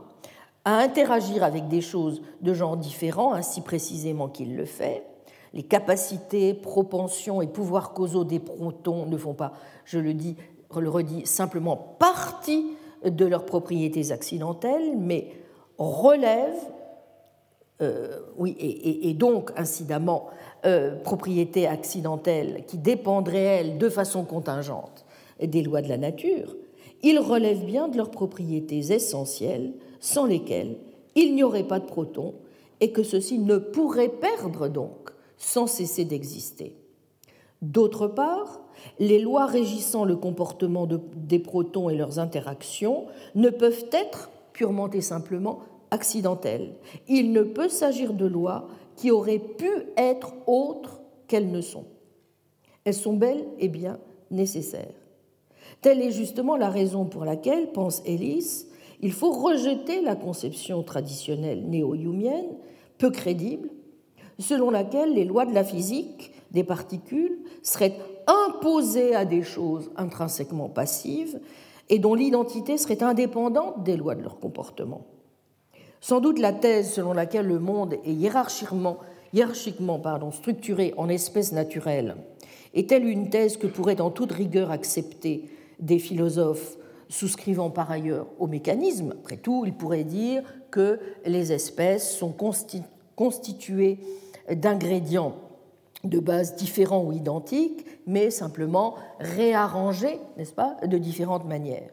à interagir avec des choses de genre différents, ainsi précisément qu'il le fait. Les capacités, propensions et pouvoirs causaux des protons ne font pas, je le dis, le redis, simplement partie de leurs propriétés accidentelles, mais relèvent, euh, oui, et, donc incidemment euh, propriétés accidentelles qui dépendraient, elles, de façon contingente des lois de la nature, ils relèvent bien de leurs propriétés essentielles, sans lesquelles il n'y aurait pas de protons, et que ceux-ci ne pourraient perdre donc sans cesser d'exister. D'autre part, les lois régissant le comportement des protons et leurs interactions ne peuvent être purement et simplement accidentelles. Il ne peut s'agir de lois qui auraient pu être autres qu'elles ne sont. Elles sont belles et bien nécessaires. Telle est justement la raison pour laquelle, pense Ellis, il faut rejeter la conception traditionnelle néo-humienne, peu crédible, selon laquelle les lois de la physique des particules seraient imposées à des choses intrinsèquement passives et dont l'identité serait indépendante des lois de leur comportement. Sans doute la thèse selon laquelle le monde est hiérarchiquement, structuré en espèces naturelles est-elle une thèse que pourraient en toute rigueur accepter des philosophes souscrivant par ailleurs au mécanisme? Après tout, ils pourraient dire que les espèces sont constituées d'ingrédients de base différents ou identiques, mais simplement réarrangés, n'est-ce pas, de différentes manières.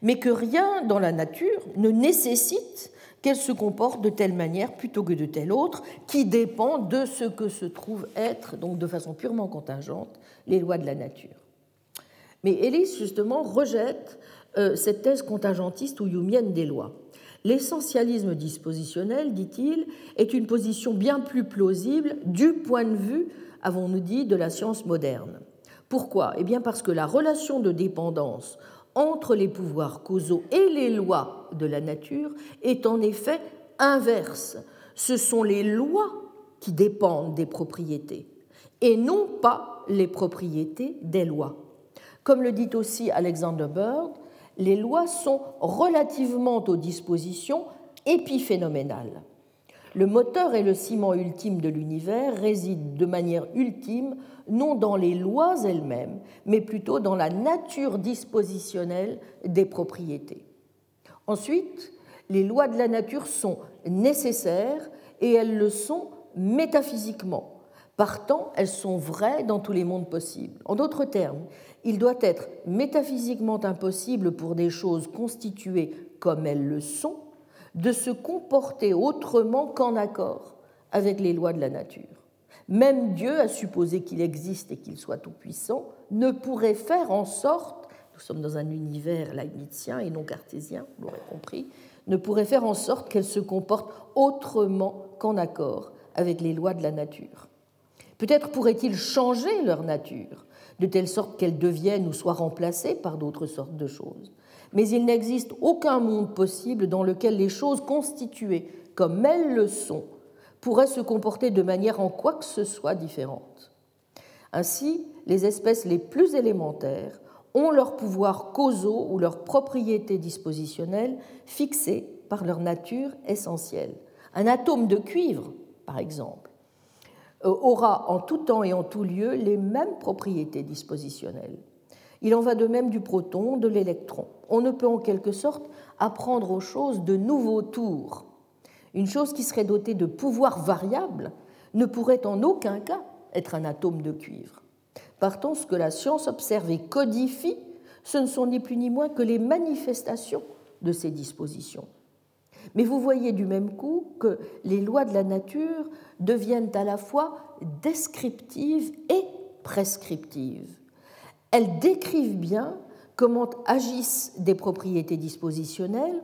Mais que rien dans la nature ne nécessite qu'elle se comporte de telle manière plutôt que de telle autre, qui dépend de ce que se trouve être, donc de façon purement contingente, les lois de la nature. Mais Ellis, justement, rejette euh, cette thèse contingentiste ou humienne des lois. L'essentialisme dispositionnel, dit-il, est une position bien plus plausible du point de vue, avons-nous dit, de la science moderne. Pourquoi? Eh bien parce que la relation de dépendance entre les pouvoirs causaux et les lois de la nature est en effet inverse. Ce sont les lois qui dépendent des propriétés et non pas les propriétés des lois. Comme le dit aussi Alexander Bird, les lois sont relativement aux dispositions épiphénoménales. Le moteur et le ciment ultime de l'univers résident de manière ultime non dans les lois elles-mêmes, mais plutôt dans la nature dispositionnelle des propriétés. Ensuite, les lois de la nature sont nécessaires et elles le sont métaphysiquement. Partant, elles sont vraies dans tous les mondes possibles. En d'autres termes, il doit être métaphysiquement impossible pour des choses constituées comme elles le sont de se comporter autrement qu'en accord avec les lois de la nature. Même Dieu, à supposer qu'il existe et qu'il soit tout-puissant, ne pourrait faire en sorte, nous sommes dans un univers leibnizien et non cartésien, vous l'aurez compris, ne pourrait faire en sorte qu'elle se comporte autrement qu'en accord avec les lois de la nature. Peut-être pourrait-il changer leur nature, de telle sorte qu'elles deviennent ou soient remplacées par d'autres sortes de choses. Mais il n'existe aucun monde possible dans lequel les choses constituées comme elles le sont pourraient se comporter de manière en quoi que ce soit différente. Ainsi, les espèces les plus élémentaires ont leurs pouvoirs causaux ou leurs propriétés dispositionnelles fixées par leur nature essentielle. Un atome de cuivre, par exemple, euh, aura en tout temps et en tout lieu les mêmes propriétés dispositionnelles. Il en va de même du proton, de l'électron. On ne peut en quelque sorte apprendre aux choses de nouveaux tours. Une chose qui serait dotée de pouvoirs variables ne pourrait en aucun cas être un atome de cuivre. Partant, ce que la science observe et codifie, ce ne sont ni plus ni moins que les manifestations de ces dispositions. Mais vous voyez du même coup que les lois de la nature deviennent à la fois descriptives et prescriptives. Elles décrivent bien comment agissent des propriétés dispositionnelles,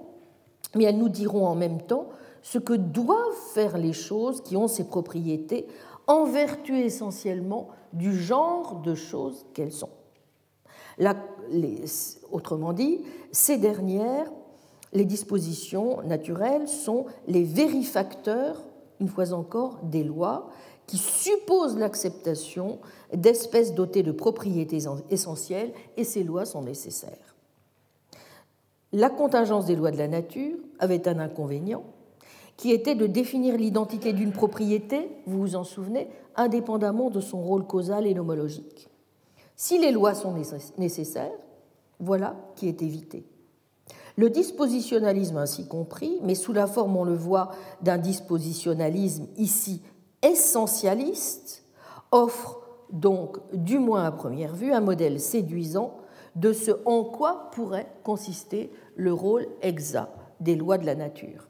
mais elles nous diront en même temps ce que doivent faire les choses qui ont ces propriétés en vertu essentiellement du genre de choses qu'elles sont. autrement dit, ces dernières, les dispositions naturelles, sont les vérifacteurs, une fois encore, des lois qui supposent l'acceptation d'espèces dotées de propriétés essentielles, et ces lois sont nécessaires. La contingence des lois de la nature avait un inconvénient, qui était de définir l'identité d'une propriété, vous vous en souvenez, indépendamment de son rôle causal et nomologique. Si les lois sont nécessaires, voilà qui est évité. Le dispositionnalisme ainsi compris, mais sous la forme, on le voit, d'un dispositionnalisme ici essentialiste, offre donc, du moins à première vue, un modèle séduisant de ce en quoi pourrait consister le rôle exact des lois de la nature.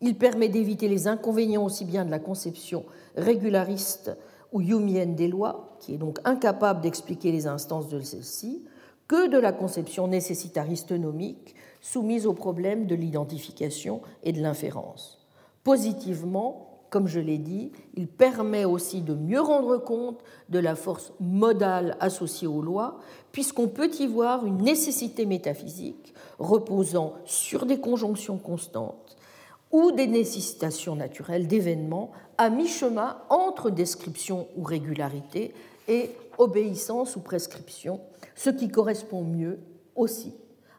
Il permet d'éviter les inconvénients aussi bien de la conception régulariste ou humienne des lois, qui est donc incapable d'expliquer les instances de celles-ci, que de la conception nécessitariste nomique, soumise au problème de l'identification et de l'inférence. Positivement, comme je l'ai dit, il permet aussi de mieux rendre compte de la force modale associée aux lois, puisqu'on peut y voir une nécessité métaphysique reposant sur des conjonctions constantes ou des nécessitations naturelles d'événements à mi-chemin entre description ou régularité et obéissance ou prescription, ce qui correspond mieux aussi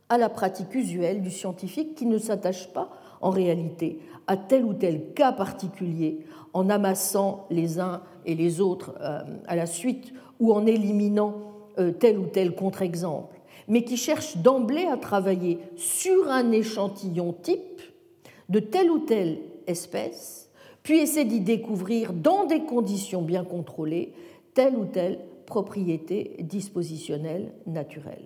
à la pratique usuelle du scientifique qui ne s'attache pas en réalité à tel ou tel cas particulier en amassant les uns et les autres euh, à la suite ou en éliminant euh, tel ou tel contre-exemple, mais qui cherche d'emblée à travailler sur un échantillon type de telle ou telle espèce, puis essaie d'y découvrir dans des conditions bien contrôlées telle ou telle propriété dispositionnelle naturelle.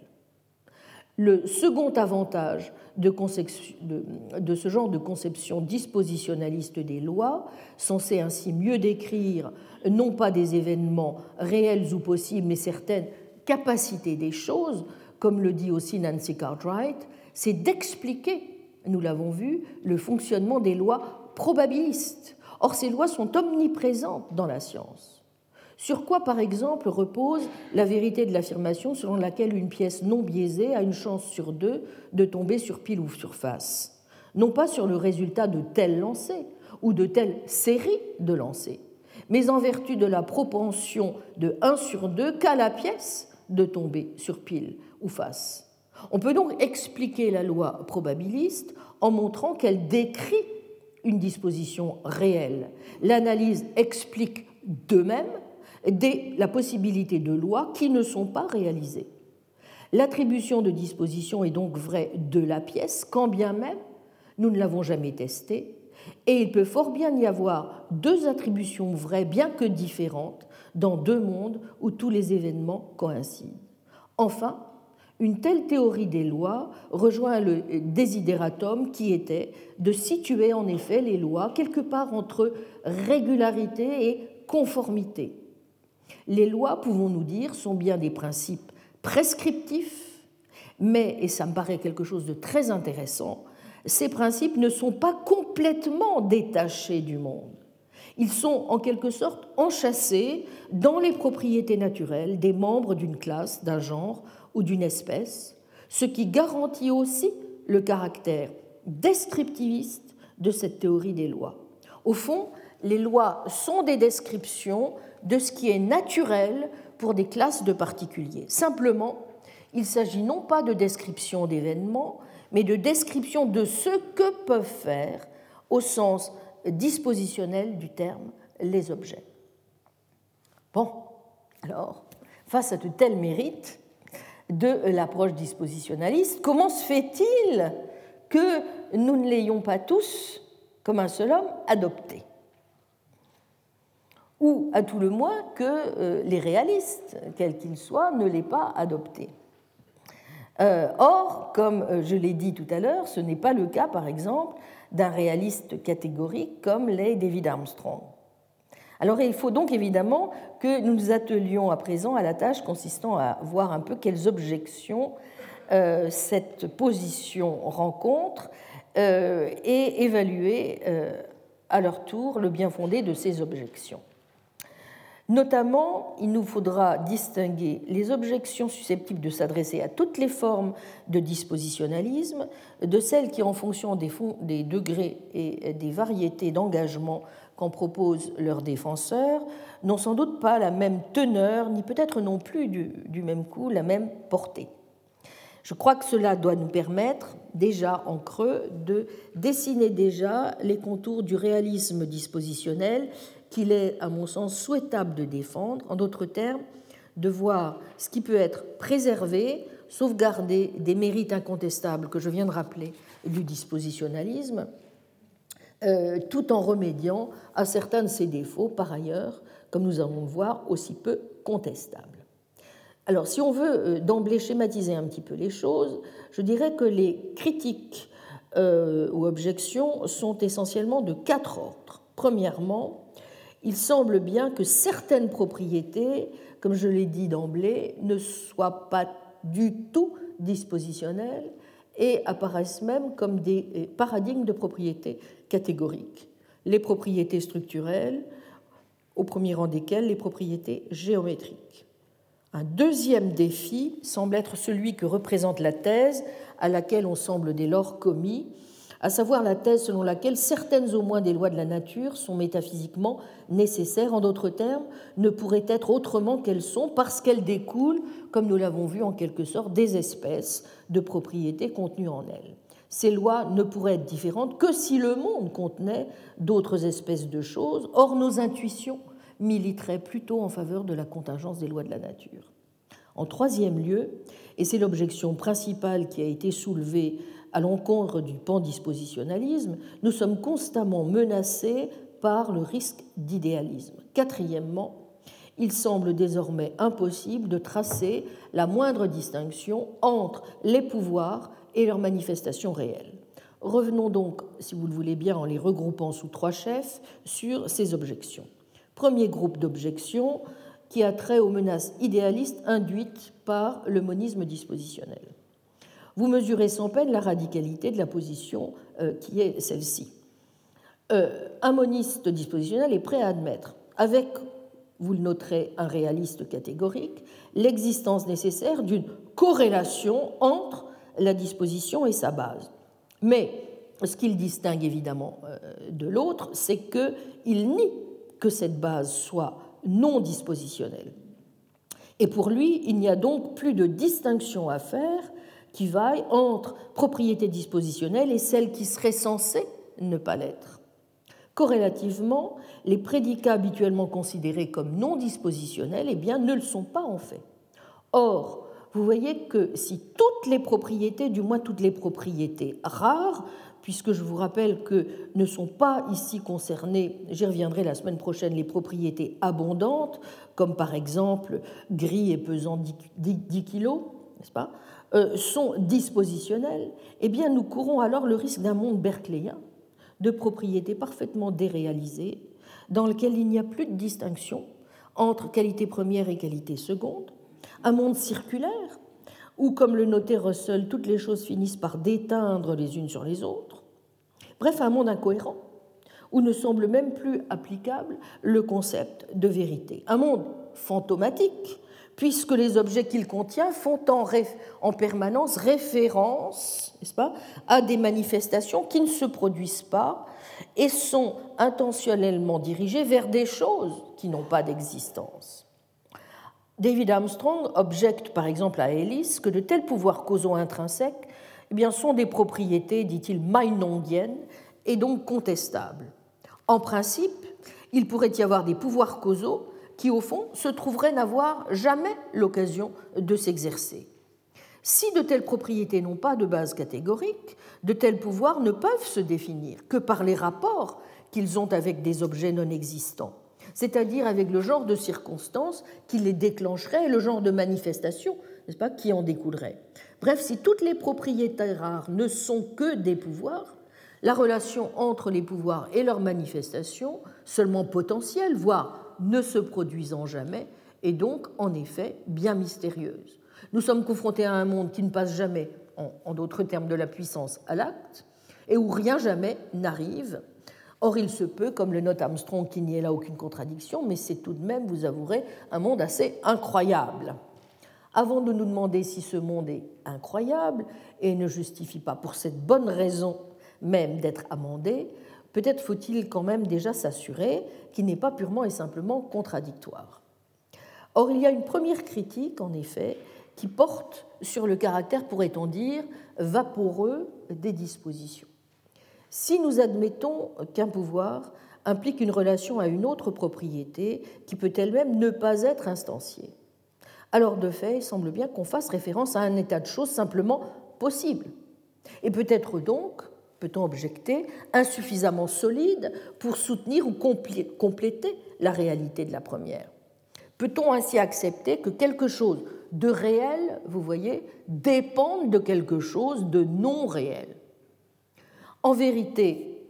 Le second avantage de, ce genre de conception dispositionnaliste des lois, censée ainsi mieux décrire non pas des événements réels ou possibles, mais certaines capacités des choses, comme le dit aussi Nancy Cartwright, c'est d'expliquer, nous l'avons vu, le fonctionnement des lois probabilistes. Or, ces lois sont omniprésentes dans la science. Sur quoi, par exemple, repose la vérité de l'affirmation selon laquelle une pièce non biaisée a une chance sur deux de tomber sur pile ou sur face Non pas sur le résultat de tel lancer ou de telle série de lancers, mais en vertu de la propension de 1 sur 2 qu'a la pièce de tomber sur pile ou face. On peut donc expliquer la loi probabiliste en montrant qu'elle décrit une disposition réelle. L'analyse explique de même la possibilité de lois qui ne sont pas réalisées. L'attribution de disposition est donc vraie de la pièce, quand bien même nous ne l'avons jamais testée, et il peut fort bien y avoir deux attributions vraies, bien que différentes, dans deux mondes où tous les événements coïncident. Enfin, une telle théorie des lois rejoint le désidératum qui était de situer en effet les lois quelque part entre régularité et conformité, les lois, pouvons-nous dire, sont bien des principes prescriptifs, mais, et ça me paraît quelque chose de très intéressant, ces principes ne sont pas complètement détachés du monde. Ils sont en quelque sorte enchâssés dans les propriétés naturelles des membres d'une classe, d'un genre ou d'une espèce, ce qui garantit aussi le caractère descriptiviste de cette théorie des lois. Au fond, les lois sont des descriptions de ce qui est naturel pour des classes de particuliers. Simplement, il s'agit non pas de description d'événements, mais de description de ce que peuvent faire, au sens dispositionnel du terme, les objets. Bon, alors, face à de tels mérites, de l'approche dispositionnaliste. Comment se fait-il que nous ne l'ayons pas tous, comme un seul homme, adopté? Ou, à tout le moins, que euh, les réalistes, quels qu'ils soient, ne l'aient pas adopté? Euh, or, comme euh, je l'ai dit tout à l'heure, ce n'est pas le cas, par exemple, d'un réaliste catégorique comme l'est David Armstrong. Alors il faut donc évidemment que nous nous attelions à présent à la tâche consistant à voir un peu quelles objections euh, cette position rencontre euh, et évaluer euh, à leur tour le bien fondé de ces objections. Notamment, il nous faudra distinguer les objections susceptibles de s'adresser à toutes les formes de dispositionnalisme de celles qui, en fonction des, des degrés et des variétés d'engagement proposent leurs défenseurs n'ont sans doute pas la même teneur, ni peut-être non plus du, même coup la même portée. Je crois que cela doit nous permettre, déjà en creux, de dessiner déjà les contours du réalisme dispositionnel qu'il est, à mon sens, souhaitable de défendre, en d'autres termes, de voir ce qui peut être préservé, sauvegardé des mérites incontestables que je viens de rappeler du dispositionnalisme, tout en remédiant à certains de ses défauts, par ailleurs, comme nous allons le voir, aussi peu contestables. Alors, si on veut euh, d'emblée schématiser un petit peu les choses, je dirais que les critiques euh, ou objections sont essentiellement de quatre ordres. Premièrement, il semble bien que certaines propriétés, comme je l'ai dit d'emblée, ne soient pas du tout dispositionnelles et apparaissent même comme des paradigmes de propriété catégoriques. Les propriétés structurelles, au premier rang desquelles les propriétés géométriques. Un deuxième défi semble être celui que représente la thèse à laquelle on semble dès lors commis, à savoir la thèse selon laquelle certaines au moins des lois de la nature sont métaphysiquement nécessaires, en d'autres termes, ne pourraient être autrement qu'elles sont parce qu'elles découlent, comme nous l'avons vu en quelque sorte, des espèces de propriétés contenues en elles. Ces lois ne pourraient être différentes que si le monde contenait d'autres espèces de choses, or nos intuitions militeraient plutôt en faveur de la contingence des lois de la nature. En troisième lieu, et c'est l'objection principale qui a été soulevée à l'encontre du pandispositionnalisme, nous sommes constamment menacés par le risque d'idéalisme. Quatrièmement, il semble désormais impossible de tracer la moindre distinction entre les pouvoirs et leurs manifestations réelles. Revenons donc, si vous le voulez bien, en les regroupant sous trois chefs, sur ces objections. Premier groupe d'objections qui a trait aux menaces idéalistes induites par le monisme dispositionnel vous mesurez sans peine la radicalité de la position euh, qui est celle-ci. Euh, un moniste dispositionnel est prêt à admettre, avec, vous le noterez, un réaliste catégorique, l'existence nécessaire d'une corrélation entre la disposition et sa base. Mais ce qu'il distingue évidemment euh, de l'autre, c'est qu'il nie que cette base soit non dispositionnelle. Et pour lui, il n'y a donc plus de distinction à faire qui vaille entre propriété dispositionnelle et celle qui serait censée ne pas l'être. Corrélativement, les prédicats habituellement considérés comme non dispositionnels eh bien, ne le sont pas en fait. Or, vous voyez que si toutes les propriétés, du moins toutes les propriétés rares, puisque je vous rappelle que ne sont pas ici concernées, j'y reviendrai la semaine prochaine, les propriétés abondantes, comme par exemple gris et pesant 10, 10 kilos, n'est-ce pas euh, sont dispositionnels, eh bien nous courons alors le risque d'un monde berkeleyien de propriétés parfaitement déréalisées, dans lequel il n'y a plus de distinction entre qualité première et qualité seconde, un monde circulaire où, comme le notait Russell, toutes les choses finissent par déteindre les unes sur les autres, bref, un monde incohérent où ne semble même plus applicable le concept de vérité, un monde fantomatique puisque les objets qu'il contient font en, permanence référence pas, à des manifestations qui ne se produisent pas et sont intentionnellement dirigées vers des choses qui n'ont pas d'existence. David Armstrong objecte par exemple à Ellis que de tels pouvoirs causaux intrinsèques eh sont des propriétés, dit-il, mainondiennes et donc contestables. En principe, il pourrait y avoir des pouvoirs causaux qui, au fond, se trouveraient n'avoir jamais l'occasion de s'exercer. Si de telles propriétés n'ont pas de base catégorique, de tels pouvoirs ne peuvent se définir que par les rapports qu'ils ont avec des objets non existants, c'est-à-dire avec le genre de circonstances qui les déclencheraient et le genre de manifestation, n'est-ce pas, qui en découlerait. Bref, si toutes les propriétés rares ne sont que des pouvoirs, la relation entre les pouvoirs et leurs manifestations, seulement potentielle, voire ne se produisant jamais, est donc en effet bien mystérieuse. Nous sommes confrontés à un monde qui ne passe jamais, en, d'autres termes de la puissance, à l'acte, et où rien jamais n'arrive. Or, il se peut, comme le note Armstrong, qu'il n'y ait là aucune contradiction, mais c'est tout de même, vous avouerez, un monde assez incroyable. Avant de nous demander si ce monde est incroyable et ne justifie pas pour cette bonne raison même d'être amendé, peut-être faut-il quand même déjà s'assurer qu'il n'est pas purement et simplement contradictoire. Or, il y a une première critique, en effet, qui porte sur le caractère, pourrait-on dire, vaporeux des dispositions. Si nous admettons qu'un pouvoir implique une relation à une autre propriété qui peut elle-même ne pas être instanciée, alors de fait, il semble bien qu'on fasse référence à un état de choses simplement possible, et peut-être donc peut-on objecter, insuffisamment solide pour soutenir ou compléter la réalité de la première. Peut-on ainsi accepter que quelque chose de réel, vous voyez, dépende de quelque chose de non réel En vérité,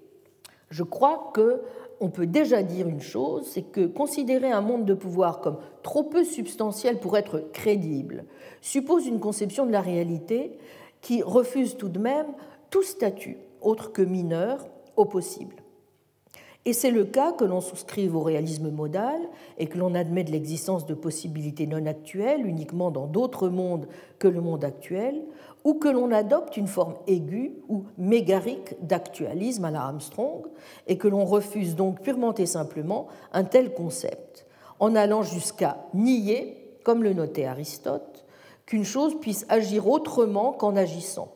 je crois que on peut déjà dire une chose, c'est que considérer un monde de pouvoir comme trop peu substantiel pour être crédible suppose une conception de la réalité qui refuse tout de même tout statut autre que mineur au possible. Et c'est le cas que l'on souscrive au réalisme modal et que l'on admet de l'existence de possibilités non actuelles uniquement dans d'autres mondes que le monde actuel, ou que l'on adopte une forme aiguë ou mégarique d'actualisme à la Armstrong, et que l'on refuse donc purement et simplement un tel concept, en allant jusqu'à nier, comme le notait Aristote, qu'une chose puisse agir autrement qu'en agissant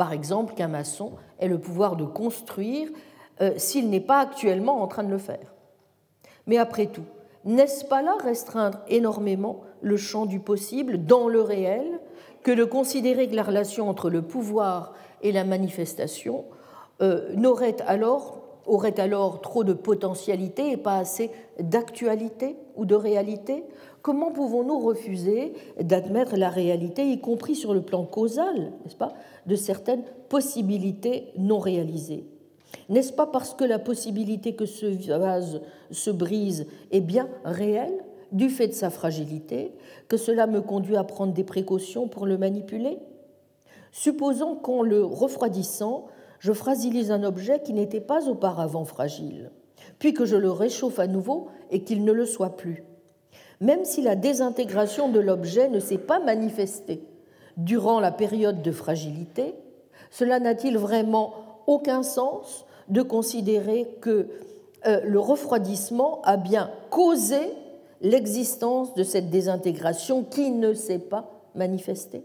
par exemple, qu'un maçon ait le pouvoir de construire euh, s'il n'est pas actuellement en train de le faire. Mais après tout, n'est-ce pas là restreindre énormément le champ du possible dans le réel que de considérer que la relation entre le pouvoir et la manifestation euh, aurait alors trop de potentialité et pas assez d'actualité ou de réalité? Comment pouvons-nous refuser d'admettre la réalité, y compris sur le plan causal, n'est-ce pas, de certaines possibilités non réalisées? N'est-ce pas parce que la possibilité que ce vase se brise est bien réelle, du fait de sa fragilité, que cela me conduit à prendre des précautions pour le manipuler Supposons qu'en le refroidissant, je fragilise un objet qui n'était pas auparavant fragile, puis que je le réchauffe à nouveau et qu'il ne le soit plus. Même si la désintégration de l'objet ne s'est pas manifestée durant la période de fragilité, cela n'a-t-il vraiment aucun sens de considérer que euh, le refroidissement a bien causé l'existence de cette désintégration qui ne s'est pas manifestée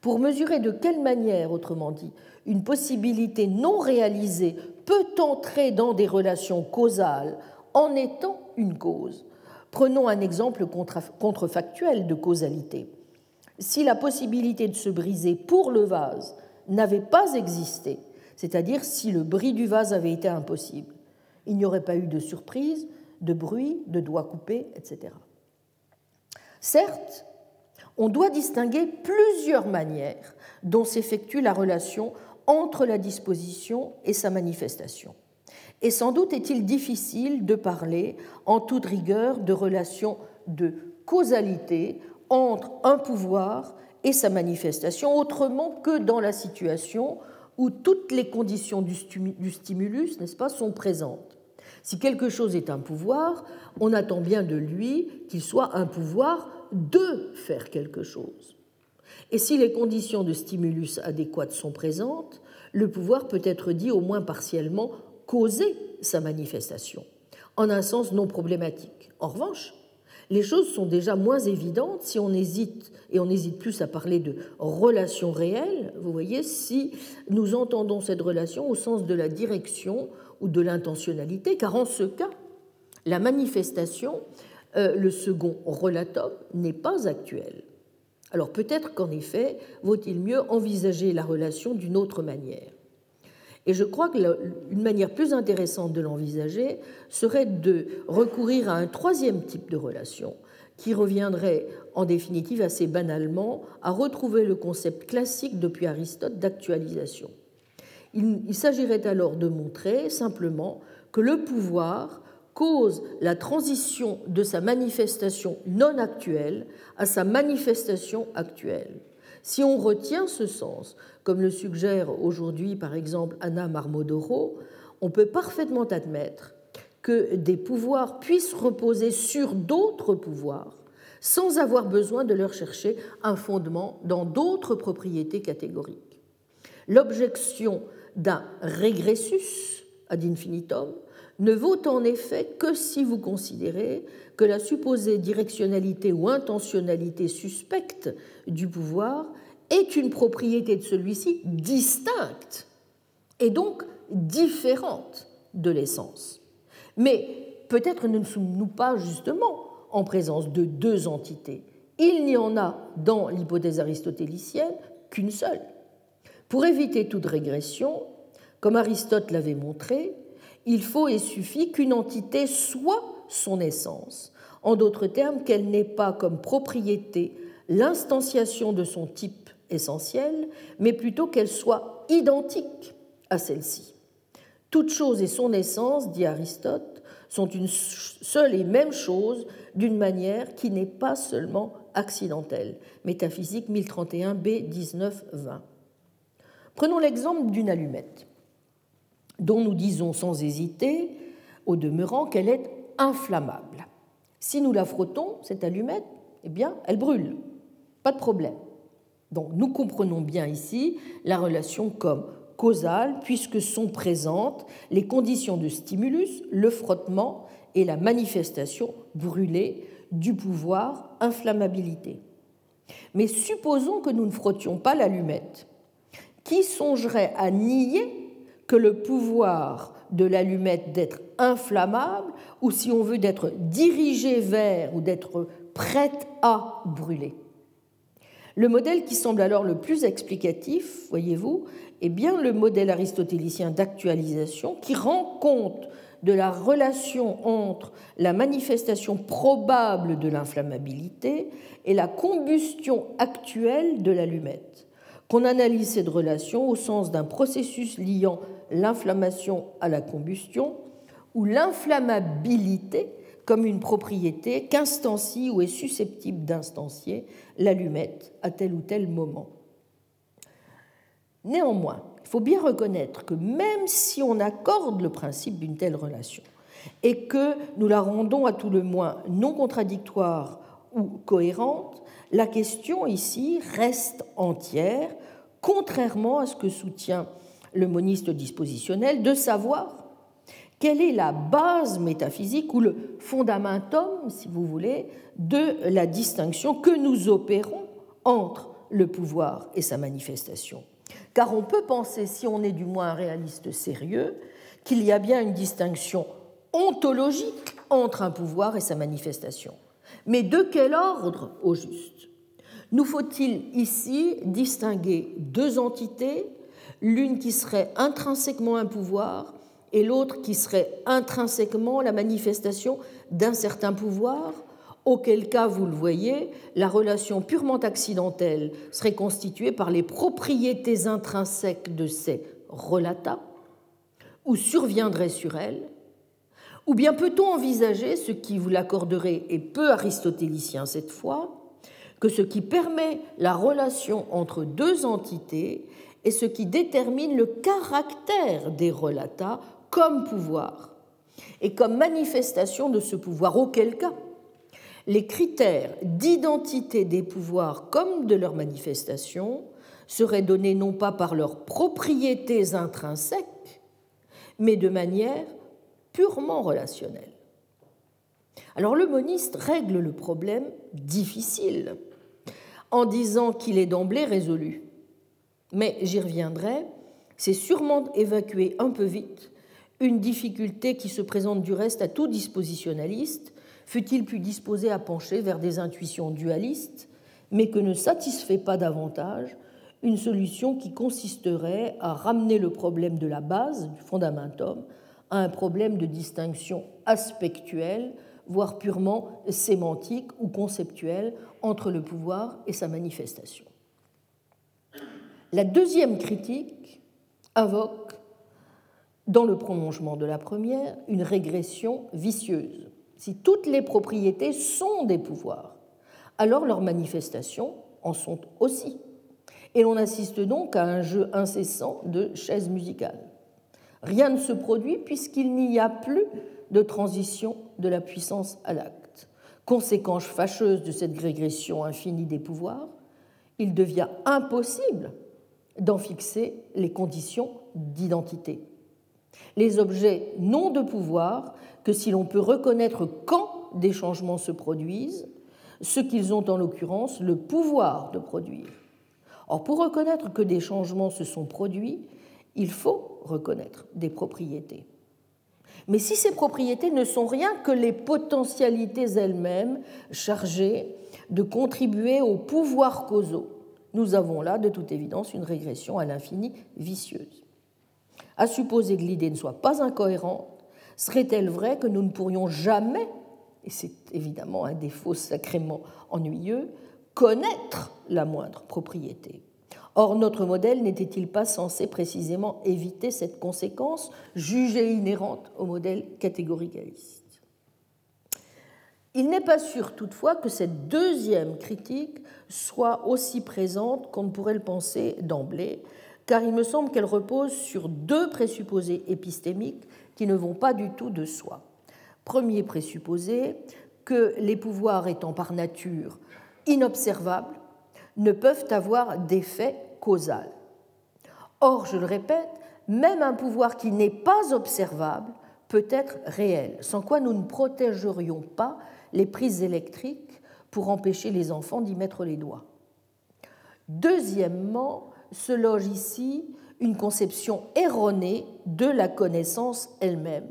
Pour mesurer de quelle manière, autrement dit, une possibilité non réalisée peut entrer dans des relations causales en étant une cause. Prenons un exemple contrefactuel de causalité. Si la possibilité de se briser pour le vase n'avait pas existé, c'est-à-dire si le bris du vase avait été impossible, il n'y aurait pas eu de surprise, de bruit, de doigts coupés, etc. Certes, on doit distinguer plusieurs manières dont s'effectue la relation entre la disposition et sa manifestation. Et sans doute est-il difficile de parler en toute rigueur de relation de causalité entre un pouvoir et sa manifestation, autrement que dans la situation où toutes les conditions du stimulus, n'est-ce pas, sont présentes. Si quelque chose est un pouvoir, on attend bien de lui qu'il soit un pouvoir de faire quelque chose. Et si les conditions de stimulus adéquates sont présentes, le pouvoir peut être dit au moins partiellement causer sa manifestation, en un sens non problématique. En revanche, les choses sont déjà moins évidentes si on hésite, et on hésite plus à parler de relation réelle, vous voyez, si nous entendons cette relation au sens de la direction ou de l'intentionnalité, car en ce cas, la manifestation, euh, le second relatum, n'est pas actuel. Alors peut-être qu'en effet, vaut-il mieux envisager la relation d'une autre manière. Et je crois qu'une manière plus intéressante de l'envisager serait de recourir à un troisième type de relation, qui reviendrait en définitive assez banalement à retrouver le concept classique depuis Aristote d'actualisation. Il, s'agirait alors de montrer simplement que le pouvoir cause la transition de sa manifestation non actuelle à sa manifestation actuelle. Si on retient ce sens, comme le suggère aujourd'hui par exemple Anna Marmodoro, on peut parfaitement admettre que des pouvoirs puissent reposer sur d'autres pouvoirs sans avoir besoin de leur chercher un fondement dans d'autres propriétés catégoriques. L'objection d'un régressus ad infinitum ne vaut en effet que si vous considérez que la supposée directionnalité ou intentionnalité suspecte du pouvoir est une propriété de celui-ci distincte et donc différente de l'essence. Mais peut-être ne sommes-nous pas justement en présence de deux entités. Il n'y en a dans l'hypothèse aristotélicienne qu'une seule. Pour éviter toute régression, comme Aristote l'avait montré, il faut et suffit qu'une entité soit son essence. En d'autres termes, qu'elle n'ait pas comme propriété l'instanciation de son type essentiel, mais plutôt qu'elle soit identique à celle-ci. Toute chose et son essence, dit Aristote, sont une seule et même chose d'une manière qui n'est pas seulement accidentelle. Métaphysique 1031b 19-20. Prenons l'exemple d'une allumette, dont nous disons sans hésiter, au demeurant, qu'elle est inflammable. Si nous la frottons, cette allumette, eh bien, elle brûle. Pas de problème. Donc nous comprenons bien ici la relation comme causale puisque sont présentes les conditions de stimulus, le frottement et la manifestation brûlée du pouvoir inflammabilité. Mais supposons que nous ne frottions pas l'allumette. Qui songerait à nier que le pouvoir de l'allumette d'être inflammable, ou si on veut d'être dirigé vers ou d'être prête à brûler le modèle qui semble alors le plus explicatif, voyez-vous, est bien le modèle aristotélicien d'actualisation qui rend compte de la relation entre la manifestation probable de l'inflammabilité et la combustion actuelle de l'allumette. Qu'on analyse cette relation au sens d'un processus liant l'inflammation à la combustion, où l'inflammabilité comme une propriété qu'instancie ou est susceptible d'instancier l'allumette à tel ou tel moment. Néanmoins, il faut bien reconnaître que même si on accorde le principe d'une telle relation et que nous la rendons à tout le moins non contradictoire ou cohérente, la question ici reste entière, contrairement à ce que soutient le moniste dispositionnel, de savoir quelle est la base métaphysique ou le fondamentum, si vous voulez, de la distinction que nous opérons entre le pouvoir et sa manifestation Car on peut penser, si on est du moins un réaliste sérieux, qu'il y a bien une distinction ontologique entre un pouvoir et sa manifestation. Mais de quel ordre au juste? Nous faut-il ici distinguer deux entités, l'une qui serait intrinsèquement un pouvoir et l'autre qui serait intrinsèquement la manifestation d'un certain pouvoir, auquel cas, vous le voyez, la relation purement accidentelle serait constituée par les propriétés intrinsèques de ces relata, ou surviendrait sur elles, ou bien peut-on envisager, ce qui vous l'accorderait est peu aristotélicien cette fois, que ce qui permet la relation entre deux entités est ce qui détermine le caractère des relata comme pouvoir et comme manifestation de ce pouvoir, auquel cas les critères d'identité des pouvoirs comme de leur manifestation seraient donnés non pas par leurs propriétés intrinsèques, mais de manière purement relationnelle. Alors le moniste règle le problème difficile en disant qu'il est d'emblée résolu. Mais j'y reviendrai, c'est sûrement évacué un peu vite une difficulté qui se présente du reste à tout dispositionnaliste, fut-il plus disposé à pencher vers des intuitions dualistes, mais que ne satisfait pas davantage une solution qui consisterait à ramener le problème de la base, du fondamentum, à un problème de distinction aspectuelle, voire purement sémantique ou conceptuelle, entre le pouvoir et sa manifestation. La deuxième critique invoque, dans le prolongement de la première, une régression vicieuse. Si toutes les propriétés sont des pouvoirs, alors leurs manifestations en sont aussi. Et l'on assiste donc à un jeu incessant de chaises musicales. Rien ne se produit puisqu'il n'y a plus de transition de la puissance à l'acte. Conséquence fâcheuse de cette régression infinie des pouvoirs, il devient impossible d'en fixer les conditions d'identité. Les objets n'ont de pouvoir que si l'on peut reconnaître quand des changements se produisent, ce qu'ils ont en l'occurrence le pouvoir de produire. Or, pour reconnaître que des changements se sont produits, il faut reconnaître des propriétés. Mais si ces propriétés ne sont rien que les potentialités elles-mêmes chargées de contribuer aux pouvoirs causaux, nous avons là, de toute évidence, une régression à l'infini vicieuse. À supposer que l'idée ne soit pas incohérente, serait-elle vrai que nous ne pourrions jamais, et c'est évidemment un défaut sacrément ennuyeux, connaître la moindre propriété? Or, notre modèle n'était-il pas censé précisément éviter cette conséquence jugée inhérente au modèle catégoricaliste Il n'est pas sûr toutefois que cette deuxième critique soit aussi présente qu'on ne pourrait le penser d'emblée, car il me semble qu'elle repose sur deux présupposés épistémiques qui ne vont pas du tout de soi. Premier présupposé, que les pouvoirs étant par nature inobservables, ne peuvent avoir d'effet causal. Or, je le répète, même un pouvoir qui n'est pas observable peut être réel, sans quoi nous ne protégerions pas les prises électriques pour empêcher les enfants d'y mettre les doigts. Deuxièmement, se loge ici une conception erronée de la connaissance elle-même,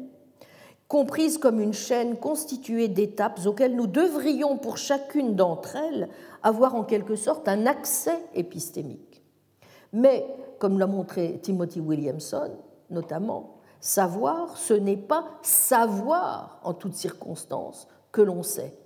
comprise comme une chaîne constituée d'étapes auxquelles nous devrions, pour chacune d'entre elles, avoir en quelque sorte un accès épistémique. Mais, comme l'a montré Timothy Williamson, notamment, savoir, ce n'est pas savoir en toutes circonstances que l'on sait.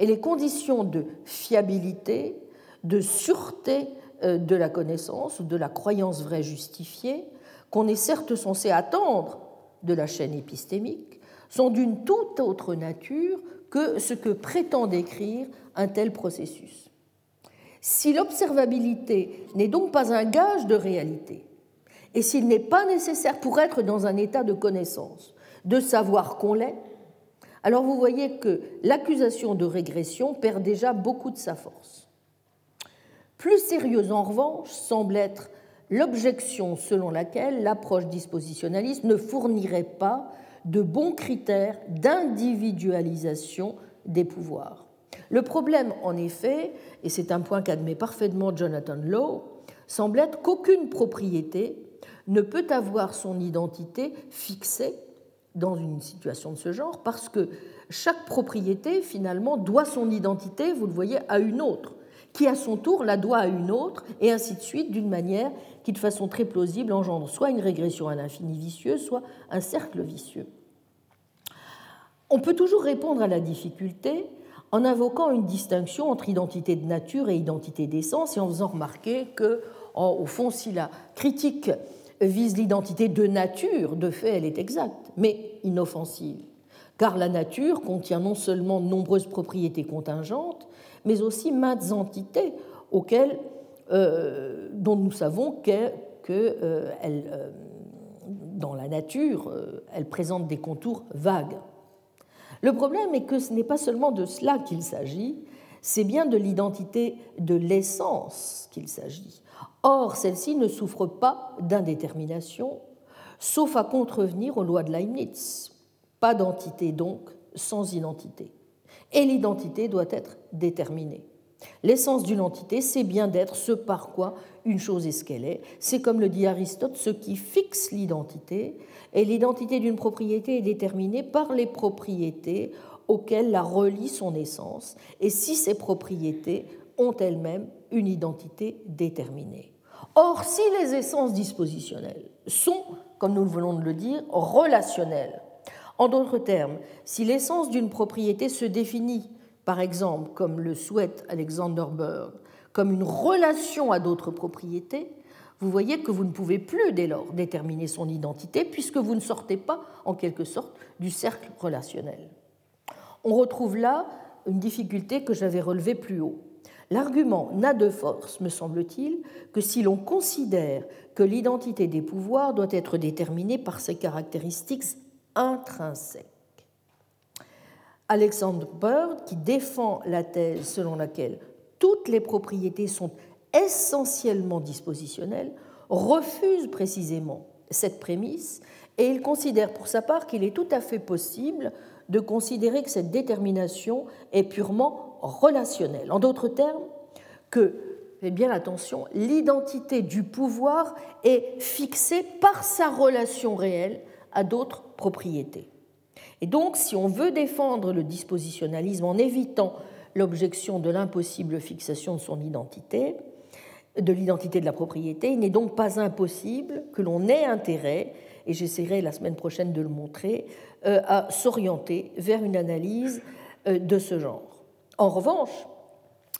Et les conditions de fiabilité, de sûreté euh, de la connaissance ou de la croyance vraie justifiée, qu'on est certes censé attendre de la chaîne épistémique, sont d'une toute autre nature que ce que prétend décrire un tel processus. Si l'observabilité n'est donc pas un gage de réalité, et s'il n'est pas nécessaire pour être dans un état de connaissance de savoir qu'on l'est, alors vous voyez que l'accusation de régression perd déjà beaucoup de sa force. Plus sérieuse en revanche semble être l'objection selon laquelle l'approche dispositionnaliste ne fournirait pas de bons critères d'individualisation des pouvoirs. Le problème, en effet, et c'est un point qu'admet parfaitement Jonathan Lowe, semble être qu'aucune propriété ne peut avoir son identité fixée dans une situation de ce genre parce que chaque propriété, finalement, doit son identité, vous le voyez, à une autre, qui à son tour la doit à une autre, et ainsi de suite, d'une manière qui, de façon très plausible, engendre soit une régression à l'infini vicieux, soit un cercle vicieux. On peut toujours répondre à la difficulté en invoquant une distinction entre identité de nature et identité d'essence et en faisant remarquer que, au fond, si la critique vise l'identité de nature, de fait, elle est exacte, mais inoffensive. Car la nature contient non seulement de nombreuses propriétés contingentes, mais aussi maintes entités auxquelles, euh, dont nous savons que, euh, euh, dans la nature, elles présentent des contours vagues. Le problème est que ce n'est pas seulement de cela qu'il s'agit, c'est bien de l'identité de l'essence qu'il s'agit. Or, celle-ci ne souffre pas d'indétermination, sauf à contrevenir aux lois de Leibniz. Pas d'entité donc sans identité. Et l'identité doit être déterminée. L'essence d'une entité, c'est bien d'être ce par quoi une chose est ce qu'elle est. C'est comme le dit Aristote, ce qui fixe l'identité, et l'identité d'une propriété est déterminée par les propriétés auxquelles la relie son essence, et si ces propriétés ont elles-mêmes une identité déterminée. Or, si les essences dispositionnelles sont, comme nous venons de le dire, relationnelles, en d'autres termes, si l'essence d'une propriété se définit, par exemple, comme le souhaite Alexander Bird, comme une relation à d'autres propriétés, vous voyez que vous ne pouvez plus dès lors déterminer son identité puisque vous ne sortez pas, en quelque sorte, du cercle relationnel. On retrouve là une difficulté que j'avais relevée plus haut. L'argument n'a de force, me semble-t-il, que si l'on considère que l'identité des pouvoirs doit être déterminée par ses caractéristiques intrinsèques. Alexander Bird, qui défend la thèse selon laquelle toutes les propriétés sont essentiellement dispositionnelles, refuse précisément cette prémisse et il considère pour sa part qu'il est tout à fait possible de considérer que cette détermination est purement relationnelle. En d'autres termes, que, faites bien attention, l'identité du pouvoir est fixée par sa relation réelle à d'autres propriétés. Et donc, si on veut défendre le dispositionnalisme en évitant l'objection de l'impossible fixation de son identité, de l'identité de la propriété, il n'est donc pas impossible que l'on ait intérêt, et j'essaierai la semaine prochaine de le montrer, euh, à s'orienter vers une analyse euh, de ce genre. En revanche,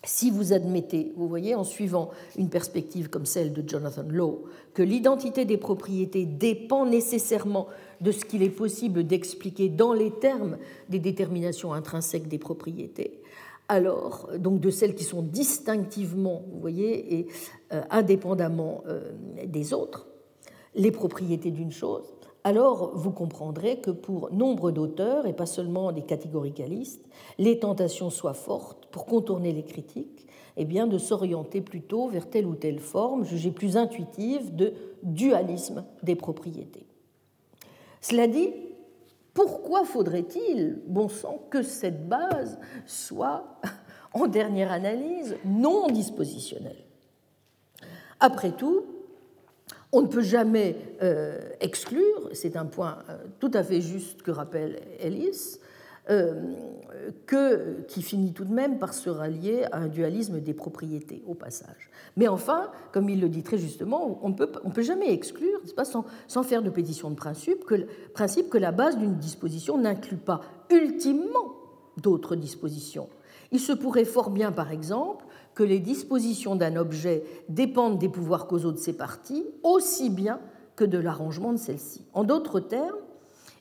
si vous admettez, vous voyez, en suivant une perspective comme celle de Jonathan Law, que l'identité des propriétés dépend nécessairement de ce qu'il est possible d'expliquer dans les termes des déterminations intrinsèques des propriétés, alors, donc de celles qui sont distinctivement, vous voyez, et euh, indépendamment euh, des autres, les propriétés d'une chose, alors vous comprendrez que pour nombre d'auteurs, et pas seulement des catégoricalistes, les tentations soient fortes pour contourner les critiques, et eh bien de s'orienter plutôt vers telle ou telle forme jugée plus intuitive de dualisme des propriétés. Cela dit, pourquoi faudrait-il, bon sang, que cette base soit, (laughs) en dernière analyse, non dispositionnelle? Après tout, on ne peut jamais euh, exclure, c'est un point euh, tout à fait juste que rappelle Ellis, que, qui finit tout de même par se rallier à un dualisme des propriétés, au passage. Mais enfin, comme il le dit très justement, on ne peut, on peut jamais exclure, pas, sans, sans, faire de pétition de principe, que, principe que la base d'une disposition n'inclut pas ultimement d'autres dispositions. Il se pourrait fort bien, par exemple, que les dispositions d'un objet dépendent des pouvoirs causaux de ses parties, aussi bien que de l'arrangement de celles-ci. En d'autres termes,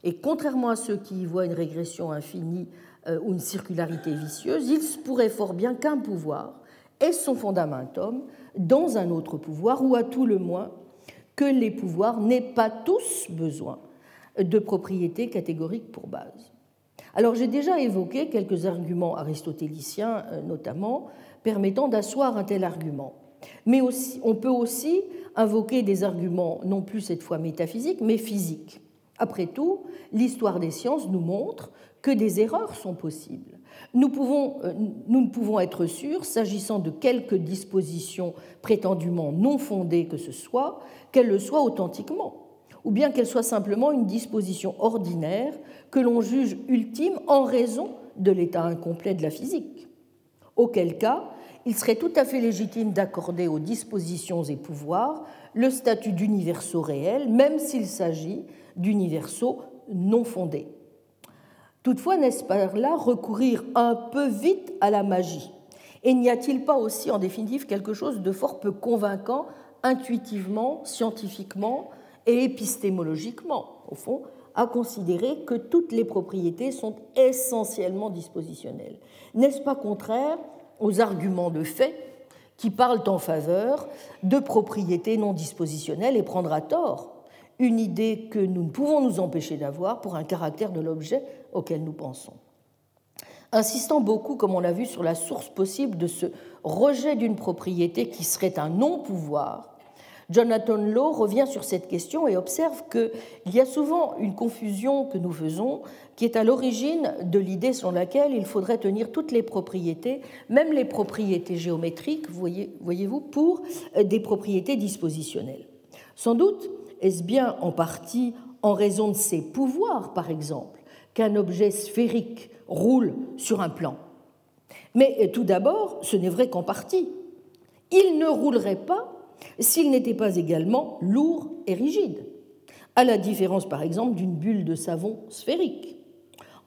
et contrairement à ceux qui y voient une régression infinie euh, ou une circularité vicieuse, il se pourrait fort bien qu'un pouvoir ait son fondamentum dans un autre pouvoir, ou à tout le moins que les pouvoirs n'aient pas tous besoin de propriétés catégoriques pour base. Alors j'ai déjà évoqué quelques arguments aristotéliciens euh, notamment permettant d'asseoir un tel argument. Mais aussi, on peut aussi invoquer des arguments non plus cette fois métaphysiques, mais physiques. Après tout, l'histoire des sciences nous montre que des erreurs sont possibles. Nous, euh, ne pouvons être sûrs, s'agissant de quelque disposition prétendument non fondée que ce soit, qu'elle le soit authentiquement, ou bien qu'elle soit simplement une disposition ordinaire que l'on juge ultime en raison de l'état incomplet de la physique. Auquel cas, il serait tout à fait légitime d'accorder aux dispositions et pouvoirs le statut d'universaux réels, même s'il s'agit d'universaux non fondés. Toutefois, n'est-ce pas là recourir un peu vite à la magie? Et n'y a-t-il pas aussi, en définitive, quelque chose de fort peu convaincant, intuitivement, scientifiquement et épistémologiquement, au fond, à considérer que toutes les propriétés sont essentiellement dispositionnelles? N'est-ce pas contraire aux arguments de fait qui parlent en faveur de propriétés non dispositionnelles et prendre à tort une idée que nous ne pouvons nous empêcher d'avoir pour un caractère de l'objet auquel nous pensons. Insistant beaucoup, comme on l'a vu, sur la source possible de ce rejet d'une propriété qui serait un non-pouvoir, Jonathan Law revient sur cette question et observe qu'il y a souvent une confusion que nous faisons qui est à l'origine de l'idée selon laquelle il faudrait tenir toutes les propriétés, même les propriétés géométriques, voyez-vous, pour des propriétés dispositionnelles. Sans doute, est-ce bien en partie en raison de ses pouvoirs, par exemple, qu'un objet sphérique roule sur un plan Mais tout d'abord, ce n'est vrai qu'en partie. Il ne roulerait pas s'il n'était pas également lourd et rigide, à la différence par exemple d'une bulle de savon sphérique.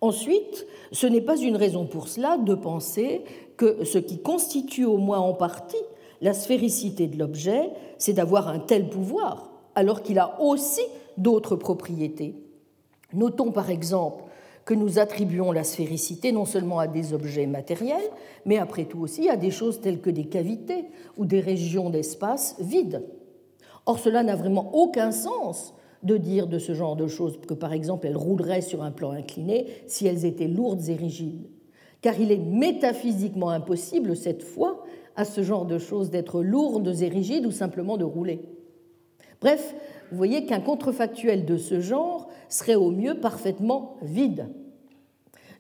Ensuite, ce n'est pas une raison pour cela de penser que ce qui constitue au moins en partie la sphéricité de l'objet, c'est d'avoir un tel pouvoir, alors qu'il a aussi d'autres propriétés. Notons par exemple que nous attribuons la sphéricité non seulement à des objets matériels, mais après tout aussi à des choses telles que des cavités ou des régions d'espace vides. Or, cela n'a vraiment aucun sens de dire de ce genre de choses que, par exemple, elles rouleraient sur un plan incliné si elles étaient lourdes et rigides. Car il est métaphysiquement impossible, cette fois, à ce genre de choses d'être lourdes et rigides ou simplement de rouler. Bref, vous voyez qu'un contrefactuel de ce genre serait au mieux parfaitement vide.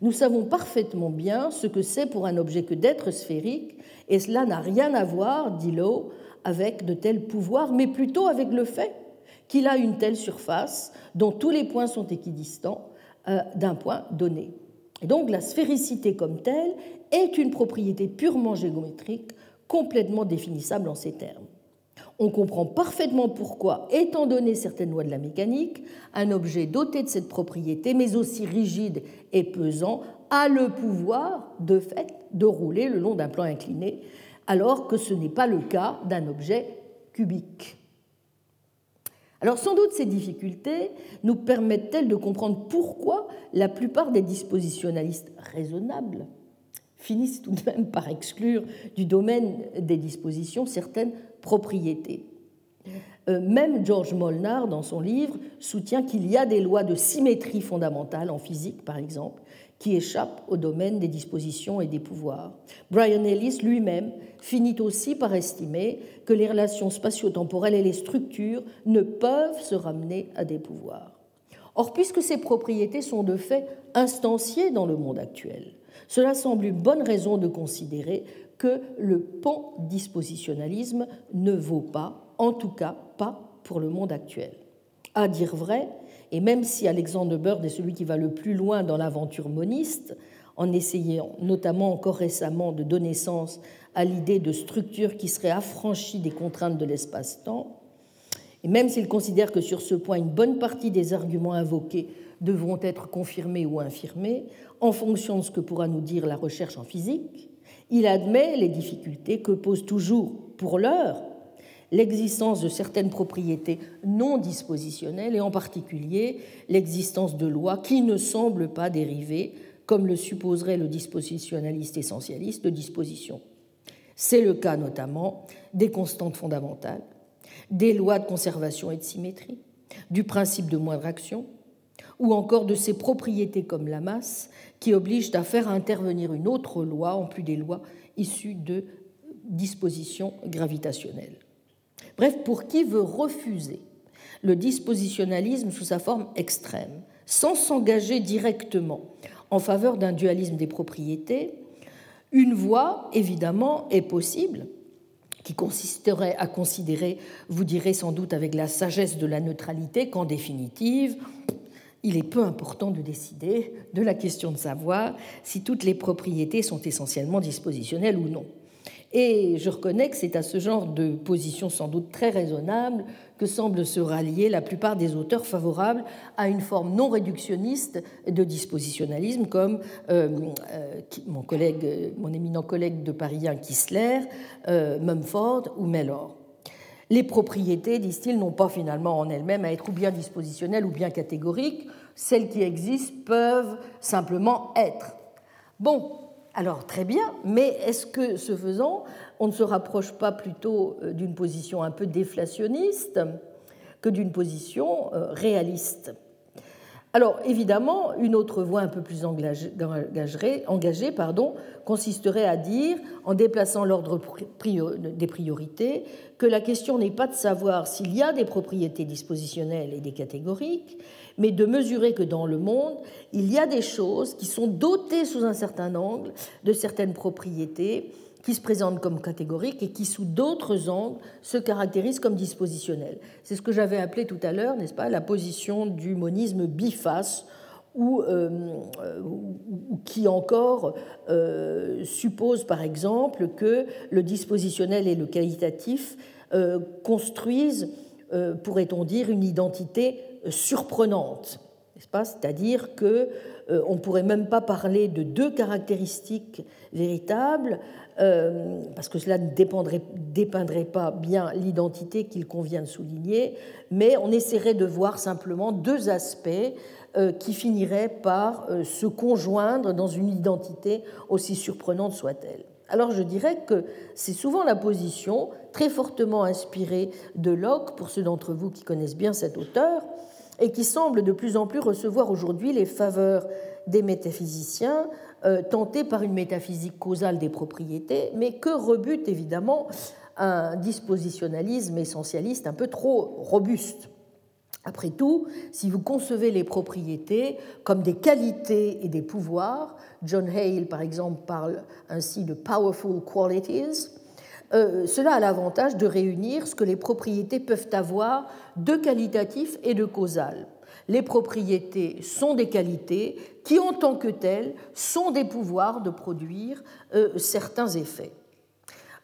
Nous savons parfaitement bien ce que c'est pour un objet que d'être sphérique, et cela n'a rien à voir, dit Lowe, avec de tels pouvoirs, mais plutôt avec le fait qu'il a une telle surface dont tous les points sont équidistants euh, d'un point donné. Et donc la sphéricité comme telle est une propriété purement géométrique, complètement définissable en ces termes on comprend parfaitement pourquoi, étant donné certaines lois de la mécanique, un objet doté de cette propriété, mais aussi rigide et pesant, a le pouvoir, de fait, de rouler le long d'un plan incliné, alors que ce n'est pas le cas d'un objet cubique. Alors sans doute ces difficultés nous permettent-elles de comprendre pourquoi la plupart des dispositionnalistes raisonnables finissent tout de même par exclure du domaine des dispositions certaines propriété. Euh, même George Molnar, dans son livre, soutient qu'il y a des lois de symétrie fondamentale en physique, par exemple, qui échappent au domaine des dispositions et des pouvoirs. Brian Ellis lui-même finit aussi par estimer que les relations spatio-temporelles et les structures ne peuvent se ramener à des pouvoirs. Or, puisque ces propriétés sont de fait instanciées dans le monde actuel, cela semble une bonne raison de considérer que le pan-dispositionnalisme ne vaut pas, en tout cas pas pour le monde actuel. À dire vrai, et même si Alexandre Bird est celui qui va le plus loin dans l'aventure moniste, en essayant notamment encore récemment de donner sens à l'idée de structure qui serait affranchie des contraintes de l'espace-temps, et même s'il considère que sur ce point une bonne partie des arguments invoqués devront être confirmés ou infirmés en fonction de ce que pourra nous dire la recherche en physique, il admet les difficultés que pose toujours, pour l'heure, l'existence de certaines propriétés non dispositionnelles et en particulier l'existence de lois qui ne semblent pas dériver, comme le supposerait le dispositionnaliste essentialiste, de disposition. C'est le cas notamment des constantes fondamentales, des lois de conservation et de symétrie, du principe de moindre action, ou encore de ces propriétés comme la masse qui obligent à faire intervenir une autre loi en plus des lois issues de dispositions gravitationnelles. Bref, pour qui veut refuser le dispositionnalisme sous sa forme extrême, sans s'engager directement en faveur d'un dualisme des propriétés, une voie, évidemment, est possible, qui consisterait à considérer, vous direz sans doute avec la sagesse de la neutralité, qu'en définitive, il est peu important de décider de la question de savoir si toutes les propriétés sont essentiellement dispositionnelles ou non. Et je reconnais que c'est à ce genre de position sans doute très raisonnable que semblent se rallier la plupart des auteurs favorables à une forme non réductionniste de dispositionnalisme, comme euh, euh, mon, collègue, mon éminent collègue de Paris, Kissler, euh, Mumford ou Mellor. Les propriétés, disent-ils, n'ont pas finalement en elles-mêmes à être ou bien dispositionnelles ou bien catégoriques. Celles qui existent peuvent simplement être. Bon, alors très bien, mais est-ce que ce faisant, on ne se rapproche pas plutôt euh, d'une position un peu déflationniste que d'une position euh, réaliste? Alors évidemment, une autre voie un peu plus engagée, pardon, consisterait à dire, en déplaçant l'ordre des priorités, que la question n'est pas de savoir s'il y a des propriétés dispositionnelles et des catégoriques, mais de mesurer que dans le monde, il y a des choses qui sont dotées sous un certain angle de certaines propriétés qui se présentent comme catégoriques et qui, sous d'autres angles, se caractérisent comme dispositionnels. C'est ce que j'avais appelé tout à l'heure, n'est-ce pas, la position du monisme biface, ou, qui encore suppose par exemple que le dispositionnel et le qualitatif construisent, pourrait-on dire, une identité surprenante c'est-à-dire que euh, on pourrait même pas parler de deux caractéristiques véritables, euh, parce que cela ne dépeindrait pas bien l'identité qu'il convient de souligner, mais on essaierait de voir simplement deux aspects euh, qui finiraient par se conjoindre dans une identité aussi surprenante soit-elle. Alors je dirais que c'est souvent la position très fortement inspirée de Locke, pour ceux d'entre vous qui connaissent bien cet auteur, et qui semble de plus en plus recevoir aujourd'hui les faveurs des métaphysiciens euh, tentés par une métaphysique causale des propriétés, mais que rebute évidemment un dispositionnalisme essentialiste un peu trop robuste. Après tout, si vous concevez les propriétés comme des qualités et des pouvoirs, John Hale par exemple parle ainsi de powerful qualities, euh, cela a l'avantage de réunir ce que les propriétés peuvent avoir de qualitatif et de causal. Les propriétés sont des qualités qui, en tant que telles, sont des pouvoirs de produire euh, certains effets.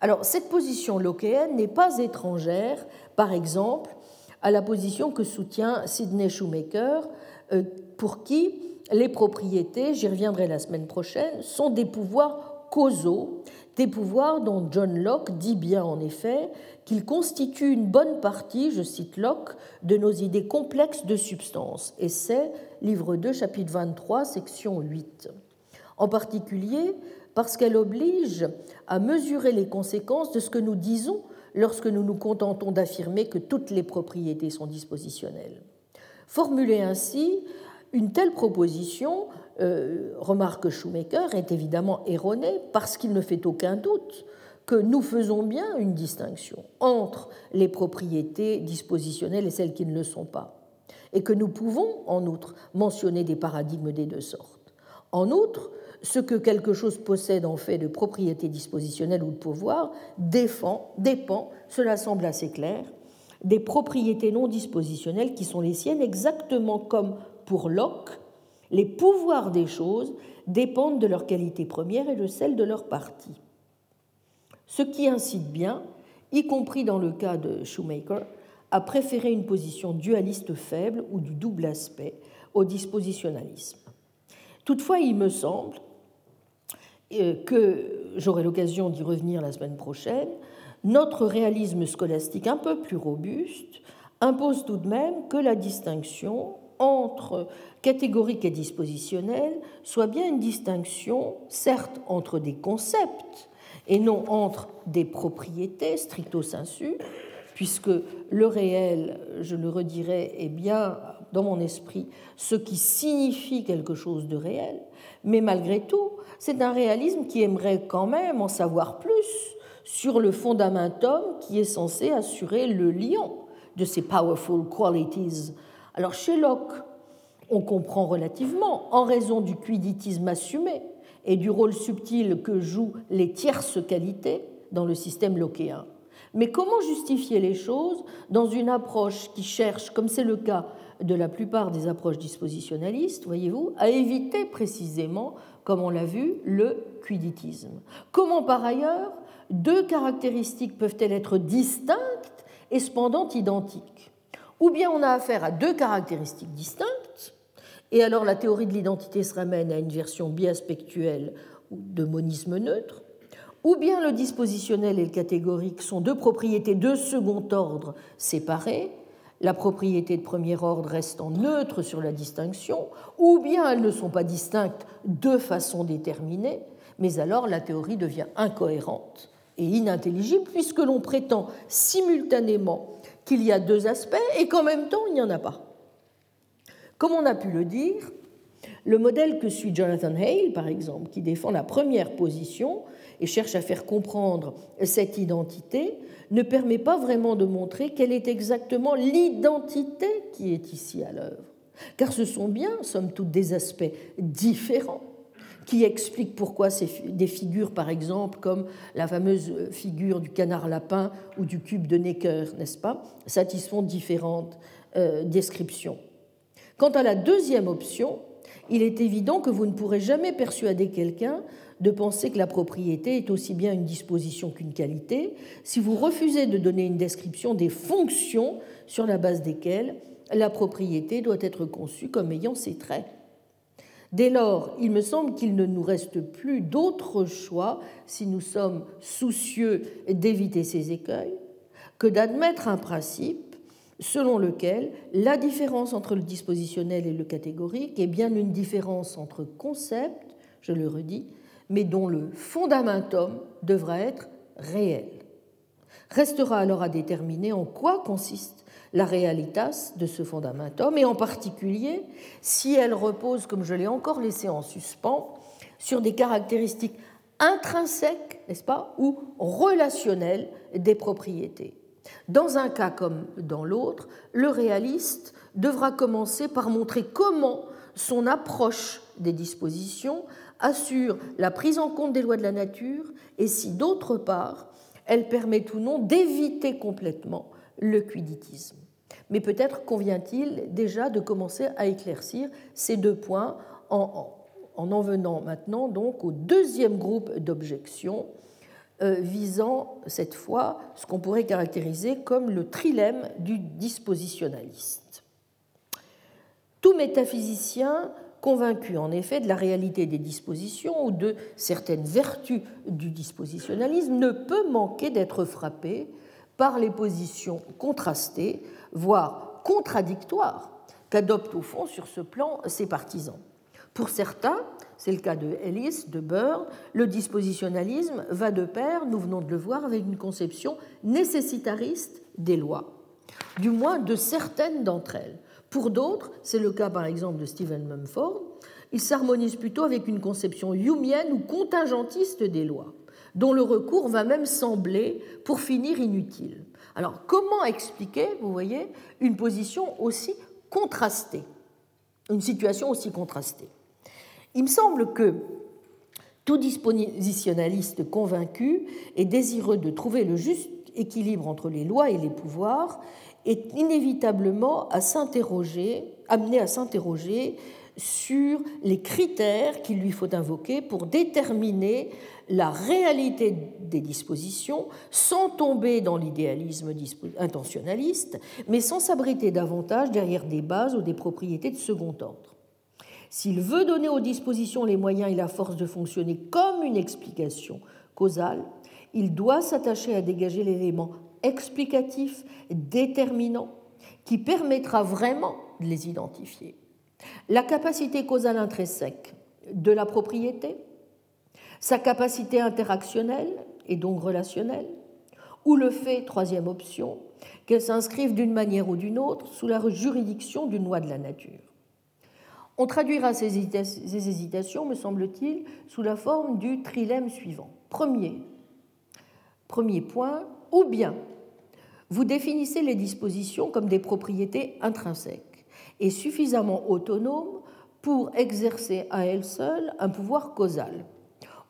Alors, cette position lockéenne n'est pas étrangère, par exemple, à la position que soutient Sidney Shoemaker, euh, pour qui les propriétés, j'y reviendrai la semaine prochaine, sont des pouvoirs causaux des pouvoirs dont John Locke dit bien en effet qu'ils constituent une bonne partie, je cite Locke, de nos idées complexes de substance. C'est livre 2, chapitre 23, section 8. En particulier parce qu'elle oblige à mesurer les conséquences de ce que nous disons lorsque nous nous contentons d'affirmer que toutes les propriétés sont dispositionnelles. Formulée ainsi, une telle proposition remarque Shoemaker, est évidemment erroné parce qu'il ne fait aucun doute que nous faisons bien une distinction entre les propriétés dispositionnelles et celles qui ne le sont pas, et que nous pouvons, en outre, mentionner des paradigmes des deux sortes. En outre, ce que quelque chose possède en fait de propriété dispositionnelle ou de pouvoir défend, dépend, cela semble assez clair, des propriétés non dispositionnelles qui sont les siennes, exactement comme pour Locke, les pouvoirs des choses dépendent de leur qualité première et de celle de leur partie. Ce qui incite bien, y compris dans le cas de Shoemaker, à préférer une position dualiste faible ou du double aspect au dispositionnalisme. Toutefois, il me semble euh, que, j'aurai l'occasion d'y revenir la semaine prochaine, notre réalisme scolastique un peu plus robuste impose tout de même que la distinction entre catégorique et dispositionnel soit bien une distinction, certes, entre des concepts et non entre des propriétés stricto sensu, puisque le réel, je le redirai, est bien dans mon esprit ce qui signifie quelque chose de réel, mais malgré tout, c'est un réalisme qui aimerait quand même en savoir plus sur le fondamentum qui est censé assurer le lien de ces powerful qualities. Alors chez Locke, on comprend relativement en raison du quiditisme assumé et du rôle subtil que jouent les tierces qualités dans le système lockéen. Mais comment justifier les choses dans une approche qui cherche, comme c'est le cas de la plupart des approches dispositionnalistes, voyez-vous, à éviter précisément, comme on l'a vu, le quiditisme Comment par ailleurs deux caractéristiques peuvent-elles être distinctes et cependant identiques? Ou bien on a affaire à deux caractéristiques distinctes, et alors la théorie de l'identité se ramène à une version biaspectuelle de monisme neutre, ou bien le dispositionnel et le catégorique sont deux propriétés de second ordre séparées, la propriété de premier ordre restant neutre sur la distinction, ou bien elles ne sont pas distinctes de façon déterminée, mais alors la théorie devient incohérente et inintelligible puisque l'on prétend simultanément qu'il y a deux aspects et qu'en même temps il n'y en a pas. Comme on a pu le dire, le modèle que suit Jonathan Hale, par exemple, qui défend la première position et cherche à faire comprendre cette identité, ne permet pas vraiment de montrer quelle est exactement l'identité qui est ici à l'œuvre. Car ce sont bien, somme toute, des aspects différents qui expliquent pourquoi des figures, par exemple, comme la fameuse figure du canard lapin ou du cube de Necker, n'est-ce pas, satisfont différentes euh, descriptions. Quant à la deuxième option, il est évident que vous ne pourrez jamais persuader quelqu'un de penser que la propriété est aussi bien une disposition qu'une qualité si vous refusez de donner une description des fonctions sur la base desquelles la propriété doit être conçue comme ayant ses traits. Dès lors, il me semble qu'il ne nous reste plus d'autre choix, si nous sommes soucieux d'éviter ces écueils, que d'admettre un principe selon lequel la différence entre le dispositionnel et le catégorique est bien une différence entre concepts, je le redis, mais dont le fondamentum devra être réel. Restera alors à déterminer en quoi consiste la realitas de ce fondamentum, et en particulier si elle repose, comme je l'ai encore laissé en suspens, sur des caractéristiques intrinsèques, n'est-ce pas, ou relationnelles des propriétés. Dans un cas comme dans l'autre, le réaliste devra commencer par montrer comment son approche des dispositions assure la prise en compte des lois de la nature et si d'autre part elle permet ou non d'éviter complètement le quiditisme. Mais peut-être convient-il déjà de commencer à éclaircir ces deux points en en, venant maintenant donc au deuxième groupe d'objections euh, visant cette fois ce qu'on pourrait caractériser comme le trilemme du dispositionnaliste. Tout métaphysicien convaincu en effet de la réalité des dispositions ou de certaines vertus du dispositionnalisme, ne peut manquer d'être frappé par les positions contrastées, voire contradictoires, qu'adoptent au fond sur ce plan ses partisans. Pour certains, c'est le cas de Ellis, de Burr, le dispositionnalisme va de pair, nous venons de le voir, avec une conception nécessitariste des lois, du moins de certaines d'entre elles. Pour d'autres, c'est le cas par exemple de Stephen Mumford, il s'harmonise plutôt avec une conception humienne ou contingentiste des lois, dont le recours va même sembler, pour finir, inutile. Alors, comment expliquer, vous voyez, une position aussi contrastée, une situation aussi contrastée? Il me semble que tout dispositionnaliste convaincu et désireux de trouver le juste équilibre entre les lois et les pouvoirs est inévitablement à s'interroger, amené à s'interroger sur les critères qu'il lui faut invoquer pour déterminer la réalité des dispositions sans tomber dans l'idéalisme intentionnaliste, mais sans s'abriter davantage derrière des bases ou des propriétés de second ordre. S'il veut donner aux dispositions les moyens et la force de fonctionner comme une explication causale, il doit s'attacher à dégager l'élément explicatif, déterminant, qui permettra vraiment de les identifier. La capacité causale intrinsèque de la propriété, sa capacité interactionnelle et donc relationnelle, ou le fait, troisième option, qu'elle s'inscrive d'une manière ou d'une autre sous la juridiction d'une loi de la nature. On traduira ces hésitations, me semble-t-il, sous la forme du trilemme suivant. Premier, premier point, ou bien vous définissez les dispositions comme des propriétés intrinsèques et suffisamment autonomes pour exercer à elles seules un pouvoir causal.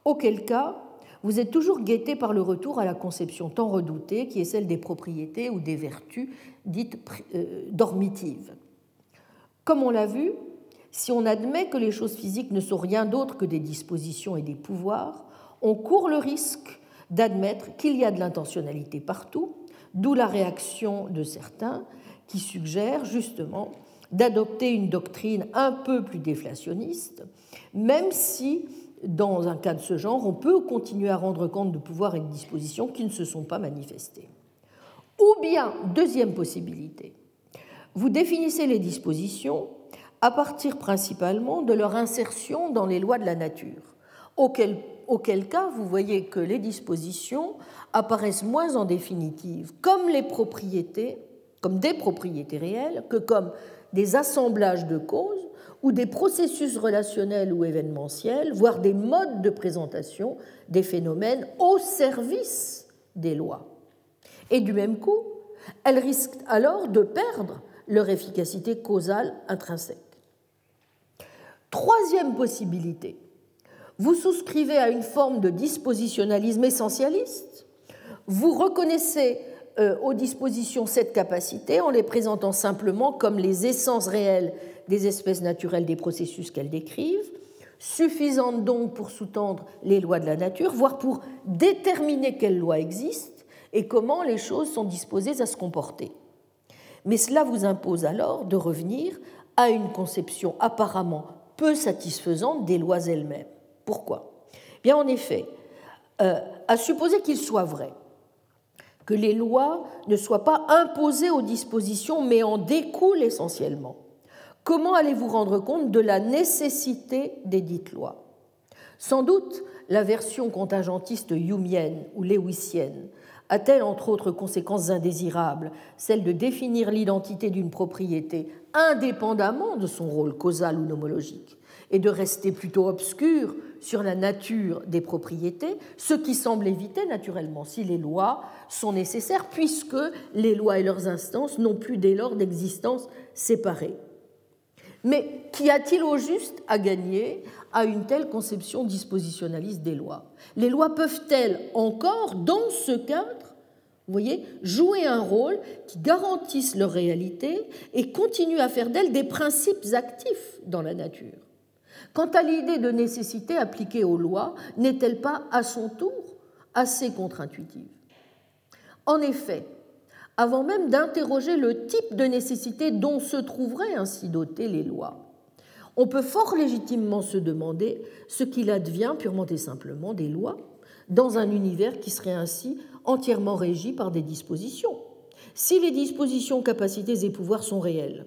Auquel cas, vous êtes toujours guetté par le retour à la conception tant redoutée qui est celle des propriétés ou des vertus dites euh, dormitives. Comme on l'a vu, si on admet que les choses physiques ne sont rien d'autre que des dispositions et des pouvoirs, on court le risque d'admettre qu'il y a de l'intentionnalité partout d'où la réaction de certains qui suggèrent justement d'adopter une doctrine un peu plus déflationniste, même si, dans un cas de ce genre, on peut continuer à rendre compte de pouvoirs et de dispositions qui ne se sont pas manifestés. Ou bien, deuxième possibilité, vous définissez les dispositions à partir principalement de leur insertion dans les lois de la nature, auquel, auquel cas vous voyez que les dispositions apparaissent moins en définitive comme les propriétés, comme des propriétés réelles, que comme des assemblages de causes ou des processus relationnels ou événementiels, voire des modes de présentation des phénomènes au service des lois. Et du même coup, elles risquent alors de perdre leur efficacité causale intrinsèque. Troisième possibilité, vous souscrivez à une forme de dispositionnalisme essentialiste vous reconnaissez aux dispositions cette capacité en les présentant simplement comme les essences réelles des espèces naturelles des processus qu'elles décrivent, suffisantes donc pour sous-tendre les lois de la nature, voire pour déterminer quelles lois existent et comment les choses sont disposées à se comporter. Mais cela vous impose alors de revenir à une conception apparemment peu satisfaisante des lois elles-mêmes. Pourquoi? Bien en effet, euh, à supposer qu'il soit vrai que les lois ne soient pas imposées aux dispositions, mais en découlent essentiellement. Comment allez-vous rendre compte de la nécessité des dites lois? Sans doute, la version contingentiste humienne ou lewisienne a-t-elle entre autres conséquences indésirables celle de définir l'identité d'une propriété indépendamment de son rôle causal ou nomologique et de rester plutôt obscure sur la nature des propriétés, ce qui semble éviter naturellement si les lois sont nécessaires, puisque les lois et leurs instances n'ont plus dès lors d'existence séparée? Mais qu'y a-t-il au juste à gagner à une telle conception dispositionnaliste des lois? Les lois peuvent-elles encore, dans ce cadre, vous voyez, jouer un rôle qui garantisse leur réalité et continue à faire d'elles des principes actifs dans la nature? Quant à l'idée de nécessité appliquée aux lois, n'est-elle pas à son tour assez contre-intuitive? En effet, avant même d'interroger le type de nécessité dont se trouveraient ainsi dotées les lois, on peut fort légitimement se demander ce qu'il advient purement et simplement des lois dans un univers qui serait ainsi entièrement régi par des dispositions. Si les dispositions, capacités et pouvoirs sont réels,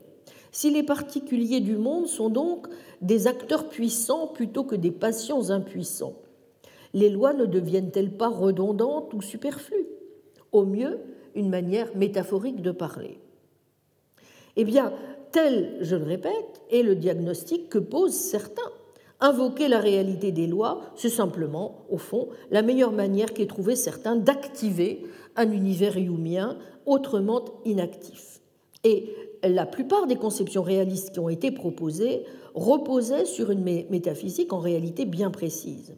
si les particuliers du monde sont donc des acteurs puissants plutôt que des patients impuissants, les lois ne deviennent-elles pas redondantes ou superflues? Au mieux, une manière métaphorique de parler. Eh bien, tel, je le répète, est le diagnostic que posent certains. Invoquer la réalité des lois, c'est simplement, au fond, la meilleure manière qu'aient trouvé certains d'activer un univers humain autrement inactif. Et la plupart des conceptions réalistes qui ont été proposées reposaient sur une métaphysique en réalité bien précise,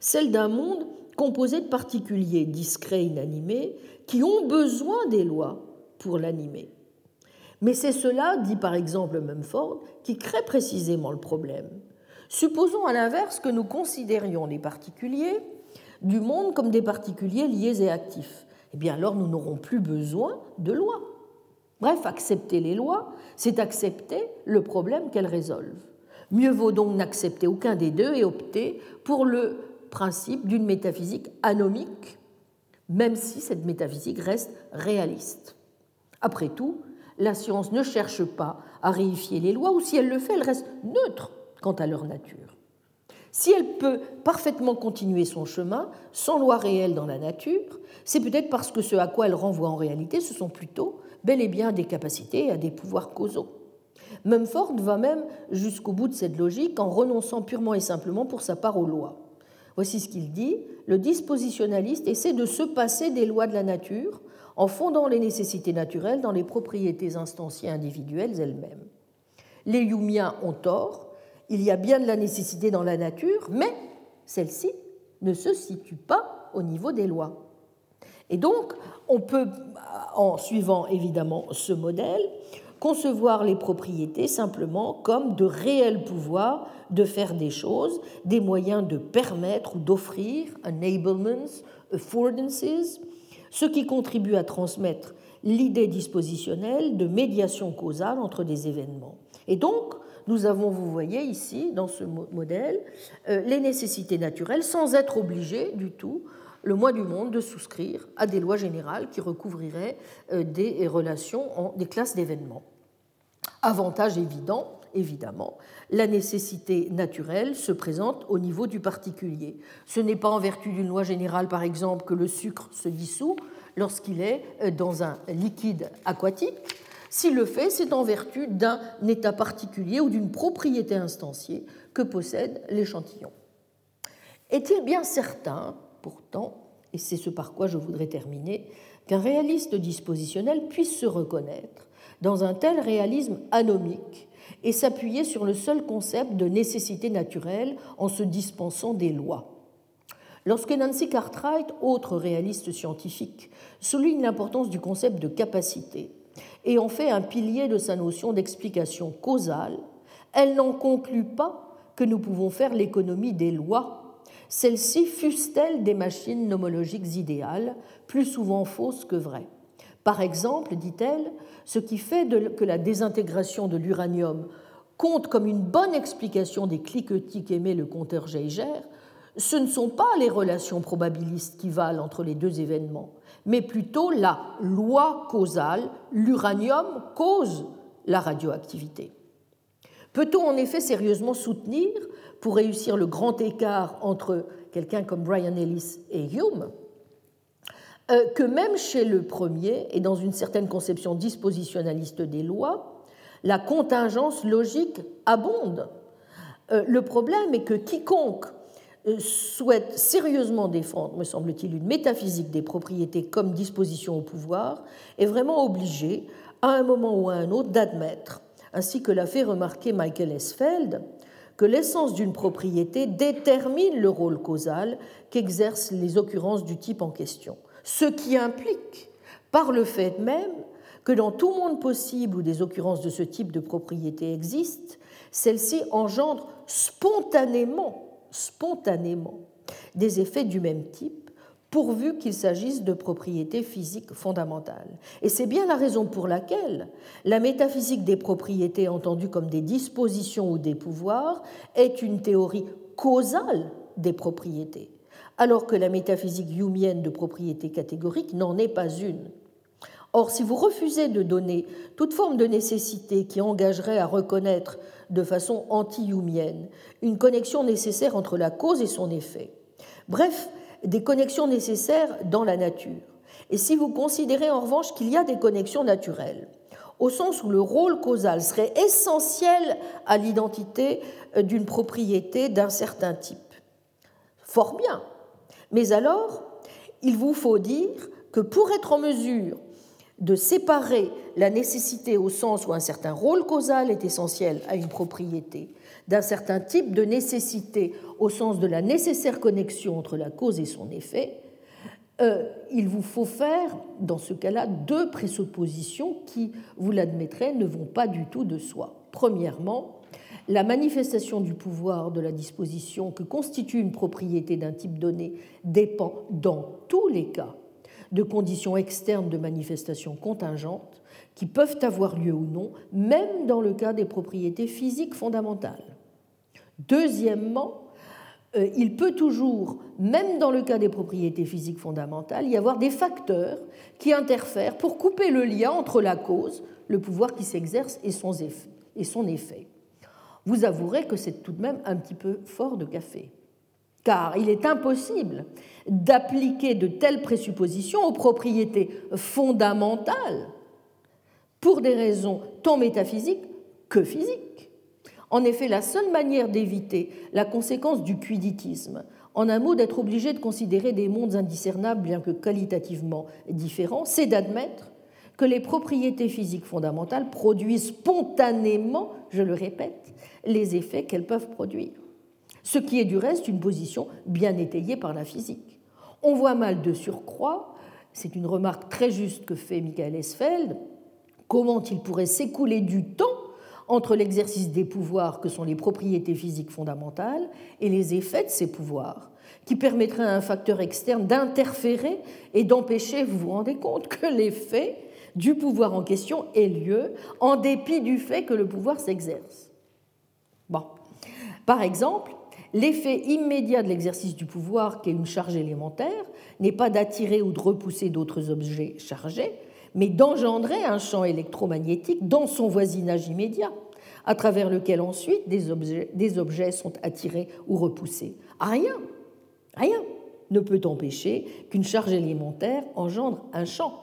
celle d'un monde composé de particuliers discrets, inanimés, qui ont besoin des lois pour l'animer. Mais c'est cela, dit par exemple Mumford, qui crée précisément le problème. Supposons à l'inverse que nous considérions les particuliers du monde comme des particuliers liés et actifs. Eh bien alors nous n'aurons plus besoin de lois. Bref, accepter les lois, c'est accepter le problème qu'elles résolvent. Mieux vaut donc n'accepter aucun des deux et opter pour le principe d'une métaphysique anomique, même si cette métaphysique reste réaliste. Après tout, la science ne cherche pas à réifier les lois, ou si elle le fait, elle reste neutre quant à leur nature. Si elle peut parfaitement continuer son chemin sans loi réelle dans la nature, c'est peut-être parce que ce à quoi elle renvoie en réalité, ce sont plutôt bel et bien des capacités et des pouvoirs causaux. Mumford va même jusqu'au bout de cette logique en renonçant purement et simplement pour sa part aux lois. Voici ce qu'il dit. Le dispositionnaliste essaie de se passer des lois de la nature en fondant les nécessités naturelles dans les propriétés instanciées individuelles elles-mêmes. Les Yumiens ont tort, il y a bien de la nécessité dans la nature, mais celle-ci ne se situe pas au niveau des lois. Et donc, on peut, en suivant évidemment ce modèle, concevoir les propriétés simplement comme de réels pouvoirs de faire des choses, des moyens de permettre ou d'offrir, enablements, affordances, ce qui contribue à transmettre l'idée dispositionnelle de médiation causale entre des événements. Et donc, nous avons, vous voyez ici, dans ce modèle, euh, les nécessités naturelles sans être obligés du tout le moins du monde de souscrire à des lois générales qui recouvriraient euh, des relations en des classes d'événements. Avantage évident, évidemment, la nécessité naturelle se présente au niveau du particulier. Ce n'est pas en vertu d'une loi générale, par exemple, que le sucre se dissout lorsqu'il est euh, dans un liquide aquatique. S'il le fait, c'est en vertu d'un état particulier ou d'une propriété instanciée que possède l'échantillon. Est-il bien certain pourtant, et c'est ce par quoi je voudrais terminer, qu'un réaliste dispositionnel puisse se reconnaître dans un tel réalisme anomique et s'appuyer sur le seul concept de nécessité naturelle en se dispensant des lois. Lorsque Nancy Cartwright, autre réaliste scientifique, souligne l'importance du concept de capacité et en fait un pilier de sa notion d'explication causale, elle n'en conclut pas que nous pouvons faire l'économie des lois. Celles-ci fussent-elles des machines nomologiques idéales, plus souvent fausses que vraies? Par exemple, dit-elle, ce qui fait que la désintégration de l'uranium compte comme une bonne explication des cliquetis qu'émet le compteur Geiger, ce ne sont pas les relations probabilistes qui valent entre les deux événements, mais plutôt la loi causale, l'uranium cause la radioactivité. Peut-on en effet sérieusement soutenir, pour réussir le grand écart entre quelqu'un comme Brian Ellis et Hume, euh, que même chez le premier, et dans une certaine conception dispositionnaliste des lois, la contingence logique abonde. Euh, Le problème est que quiconque euh, souhaite sérieusement défendre, me semble-t-il, une métaphysique des propriétés comme disposition au pouvoir, est vraiment obligé, à un moment ou à un autre, d'admettre, ainsi que l'a fait remarquer Michael Esfeld, que l'essence d'une propriété détermine le rôle causal qu'exercent les occurrences du type en question, ce qui implique, par le fait même, que dans tout monde possible où des occurrences de ce type de propriété existent, celles-ci engendrent spontanément spontanément des effets du même type, pourvu qu'il s'agisse de propriétés physiques fondamentales. Et c'est bien la raison pour laquelle la métaphysique des propriétés entendue comme des dispositions ou des pouvoirs est une théorie causale des propriétés, alors que la métaphysique humienne de propriétés catégoriques n'en est pas une. Or, si vous refusez de donner toute forme de nécessité qui engagerait à reconnaître de façon anti-humienne une connexion nécessaire entre la cause et son effet, bref, des connexions nécessaires dans la nature, et si vous considérez en revanche qu'il y a des connexions naturelles, au sens où le rôle causal serait essentiel à l'identité euh, d'une propriété d'un certain type. Fort bien. Mais alors, il vous faut dire que pour être en mesure de séparer la nécessité au sens où un certain rôle causal est essentiel à une propriété d'un certain type de nécessité au sens de la nécessaire connexion entre la cause et son effet, euh, il vous faut faire, dans ce cas-là, deux présuppositions qui, vous l'admettrez, ne vont pas du tout de soi. Premièrement, la manifestation du pouvoir de la disposition que constitue une propriété d'un type donné dépend dans tous les cas de conditions externes de manifestation contingentes qui peuvent avoir lieu ou non, même dans le cas des propriétés physiques fondamentales. Deuxièmement, euh, il peut toujours, même dans le cas des propriétés physiques fondamentales, y avoir des facteurs qui interfèrent pour couper le lien entre la cause, le pouvoir qui s'exerce, et son effet. Vous avouerez que c'est tout de même un petit peu fort de café car il est impossible d'appliquer de telles présuppositions aux propriétés fondamentales pour des raisons tant métaphysiques que physiques. En effet, la seule manière d'éviter la conséquence du quiditisme, en un mot d'être obligé de considérer des mondes indiscernables bien que qualitativement différents, c'est d'admettre que les propriétés physiques fondamentales produisent spontanément, je le répète, les effets qu'elles peuvent produire ce qui est du reste une position bien étayée par la physique. On voit mal de surcroît, c'est une remarque très juste que fait Michael Esfeld, comment il pourrait s'écouler du temps entre l'exercice des pouvoirs que sont les propriétés physiques fondamentales et les effets de ces pouvoirs, qui permettraient à un facteur externe d'interférer et d'empêcher, vous vous rendez compte, que l'effet du pouvoir en question ait lieu en dépit du fait que le pouvoir s'exerce. Bon. Par exemple, L'effet immédiat de l'exercice du pouvoir, qui est une charge élémentaire, n'est pas d'attirer ou de repousser d'autres objets chargés, mais d'engendrer un champ électromagnétique dans son voisinage immédiat, à travers lequel ensuite des objets, sont attirés ou repoussés. Rien, rien ne peut empêcher qu'une charge élémentaire engendre un champ.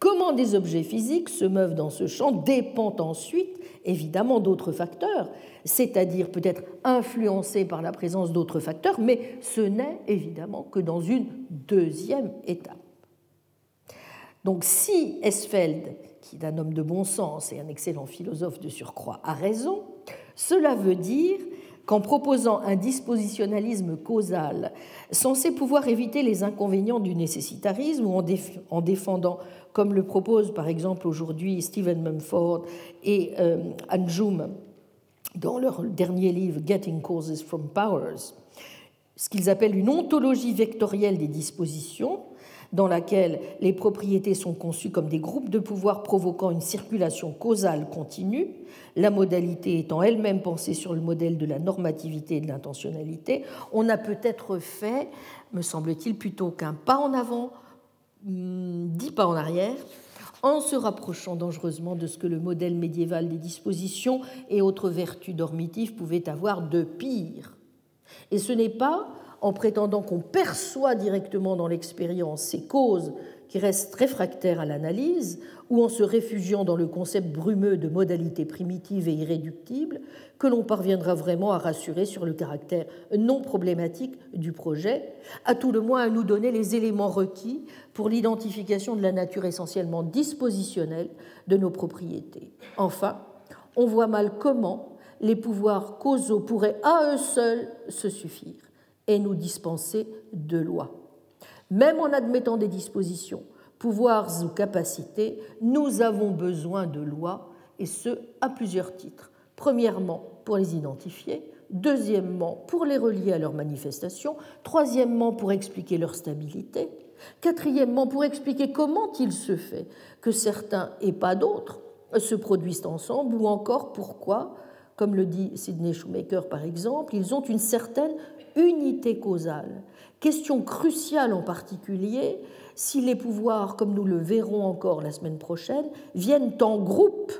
Comment des objets physiques se meuvent dans ce champ dépend ensuite évidemment d'autres facteurs, c'est-à-dire peut-être influencés par la présence d'autres facteurs, mais ce n'est évidemment que dans une deuxième étape. Donc si Esfeld, qui est un homme de bon sens et un excellent philosophe de surcroît, a raison, cela veut dire qu'en proposant un dispositionnalisme causal censé pouvoir éviter les inconvénients du nécessitarisme ou en défendant comme le proposent par exemple aujourd'hui Stephen Mumford et euh, dans leur dernier livre Getting Causes from Powers, ce qu'ils appellent une ontologie vectorielle des dispositions, dans laquelle les propriétés sont conçues comme des groupes de pouvoir provoquant une circulation causale continue, la modalité étant elle-même pensée sur le modèle de la normativité et de l'intentionnalité, on a peut-être fait, me semble-t-il, plutôt qu'un pas en avant, dix pas en arrière, en se rapprochant dangereusement de ce que le modèle médiéval des dispositions et autres vertus dormitives pouvait avoir de pire. Et ce n'est pas en prétendant qu'on perçoit directement dans l'expérience ces causes qui restent réfractaires à l'analyse, ou en se réfugiant dans le concept brumeux de modalité primitive et irréductible, que l'on parviendra vraiment à rassurer sur le caractère non problématique du projet, à tout le moins à nous donner les éléments requis pour l'identification de la nature essentiellement dispositionnelle de nos propriétés. Enfin, on voit mal comment les pouvoirs causaux pourraient à eux seuls se suffire et nous dispenser de lois. Même en admettant des dispositions, pouvoirs ou capacités, nous avons besoin de lois, et ce, à plusieurs titres. Premièrement, pour les identifier, deuxièmement, pour les relier à leurs manifestations, troisièmement, pour expliquer leur stabilité, quatrièmement, pour expliquer comment il se fait que certains et pas d'autres se produisent ensemble, ou encore pourquoi, comme le dit Sidney Shoemaker par exemple, ils ont une certaine unité causale. Question cruciale en particulier si les pouvoirs, comme nous le verrons encore la semaine prochaine, viennent en groupe.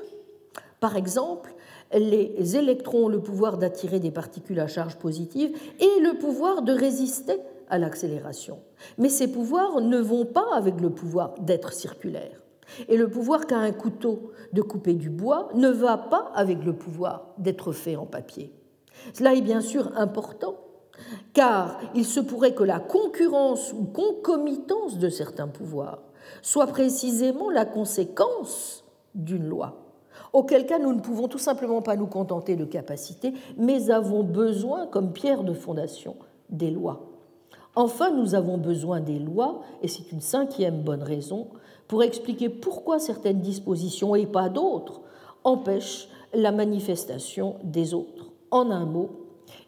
Par exemple, les électrons ont le pouvoir d'attirer des particules à charge positive et le pouvoir de résister à l'accélération. Mais ces pouvoirs ne vont pas avec le pouvoir d'être circulaire. Et le pouvoir qu'a un couteau de couper du bois ne va pas avec le pouvoir d'être fait en papier. Cela est bien sûr important car il se pourrait que la concurrence ou concomitance de certains pouvoirs soit précisément la conséquence d'une loi, auquel cas nous ne pouvons tout simplement pas nous contenter de capacités, mais avons besoin, comme pierre de fondation, des lois. Enfin, nous avons besoin des lois, et c'est une cinquième bonne raison, pour expliquer pourquoi certaines dispositions et pas d'autres empêchent la manifestation des autres. En un mot,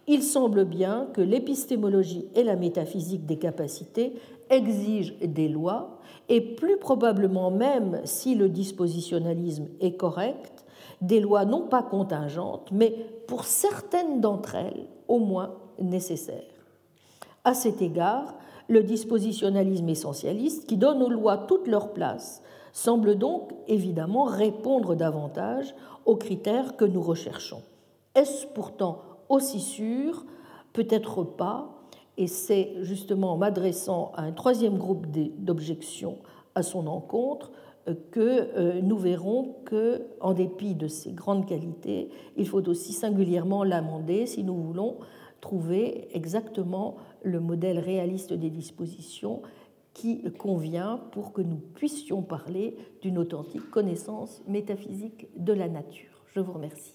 il semble bien que l'épistémologie et la métaphysique des capacités exigent des lois, et plus probablement même, si le dispositionnalisme est correct, des lois non pas contingentes, mais pour certaines d'entre elles au moins nécessaires. À cet égard, le dispositionnalisme essentialiste, qui donne aux lois toute leur place, semble donc évidemment répondre davantage aux critères que nous recherchons. Est-ce pourtant aussi sûr, peut-être pas, et c'est justement en m'adressant à un troisième groupe d'objections à son encontre euh, que euh, nous verrons que, en dépit de ses grandes qualités, il faut aussi singulièrement l'amender si nous voulons trouver exactement le modèle réaliste des dispositions qui convient pour que nous puissions parler d'une authentique connaissance métaphysique de la nature. Je vous remercie.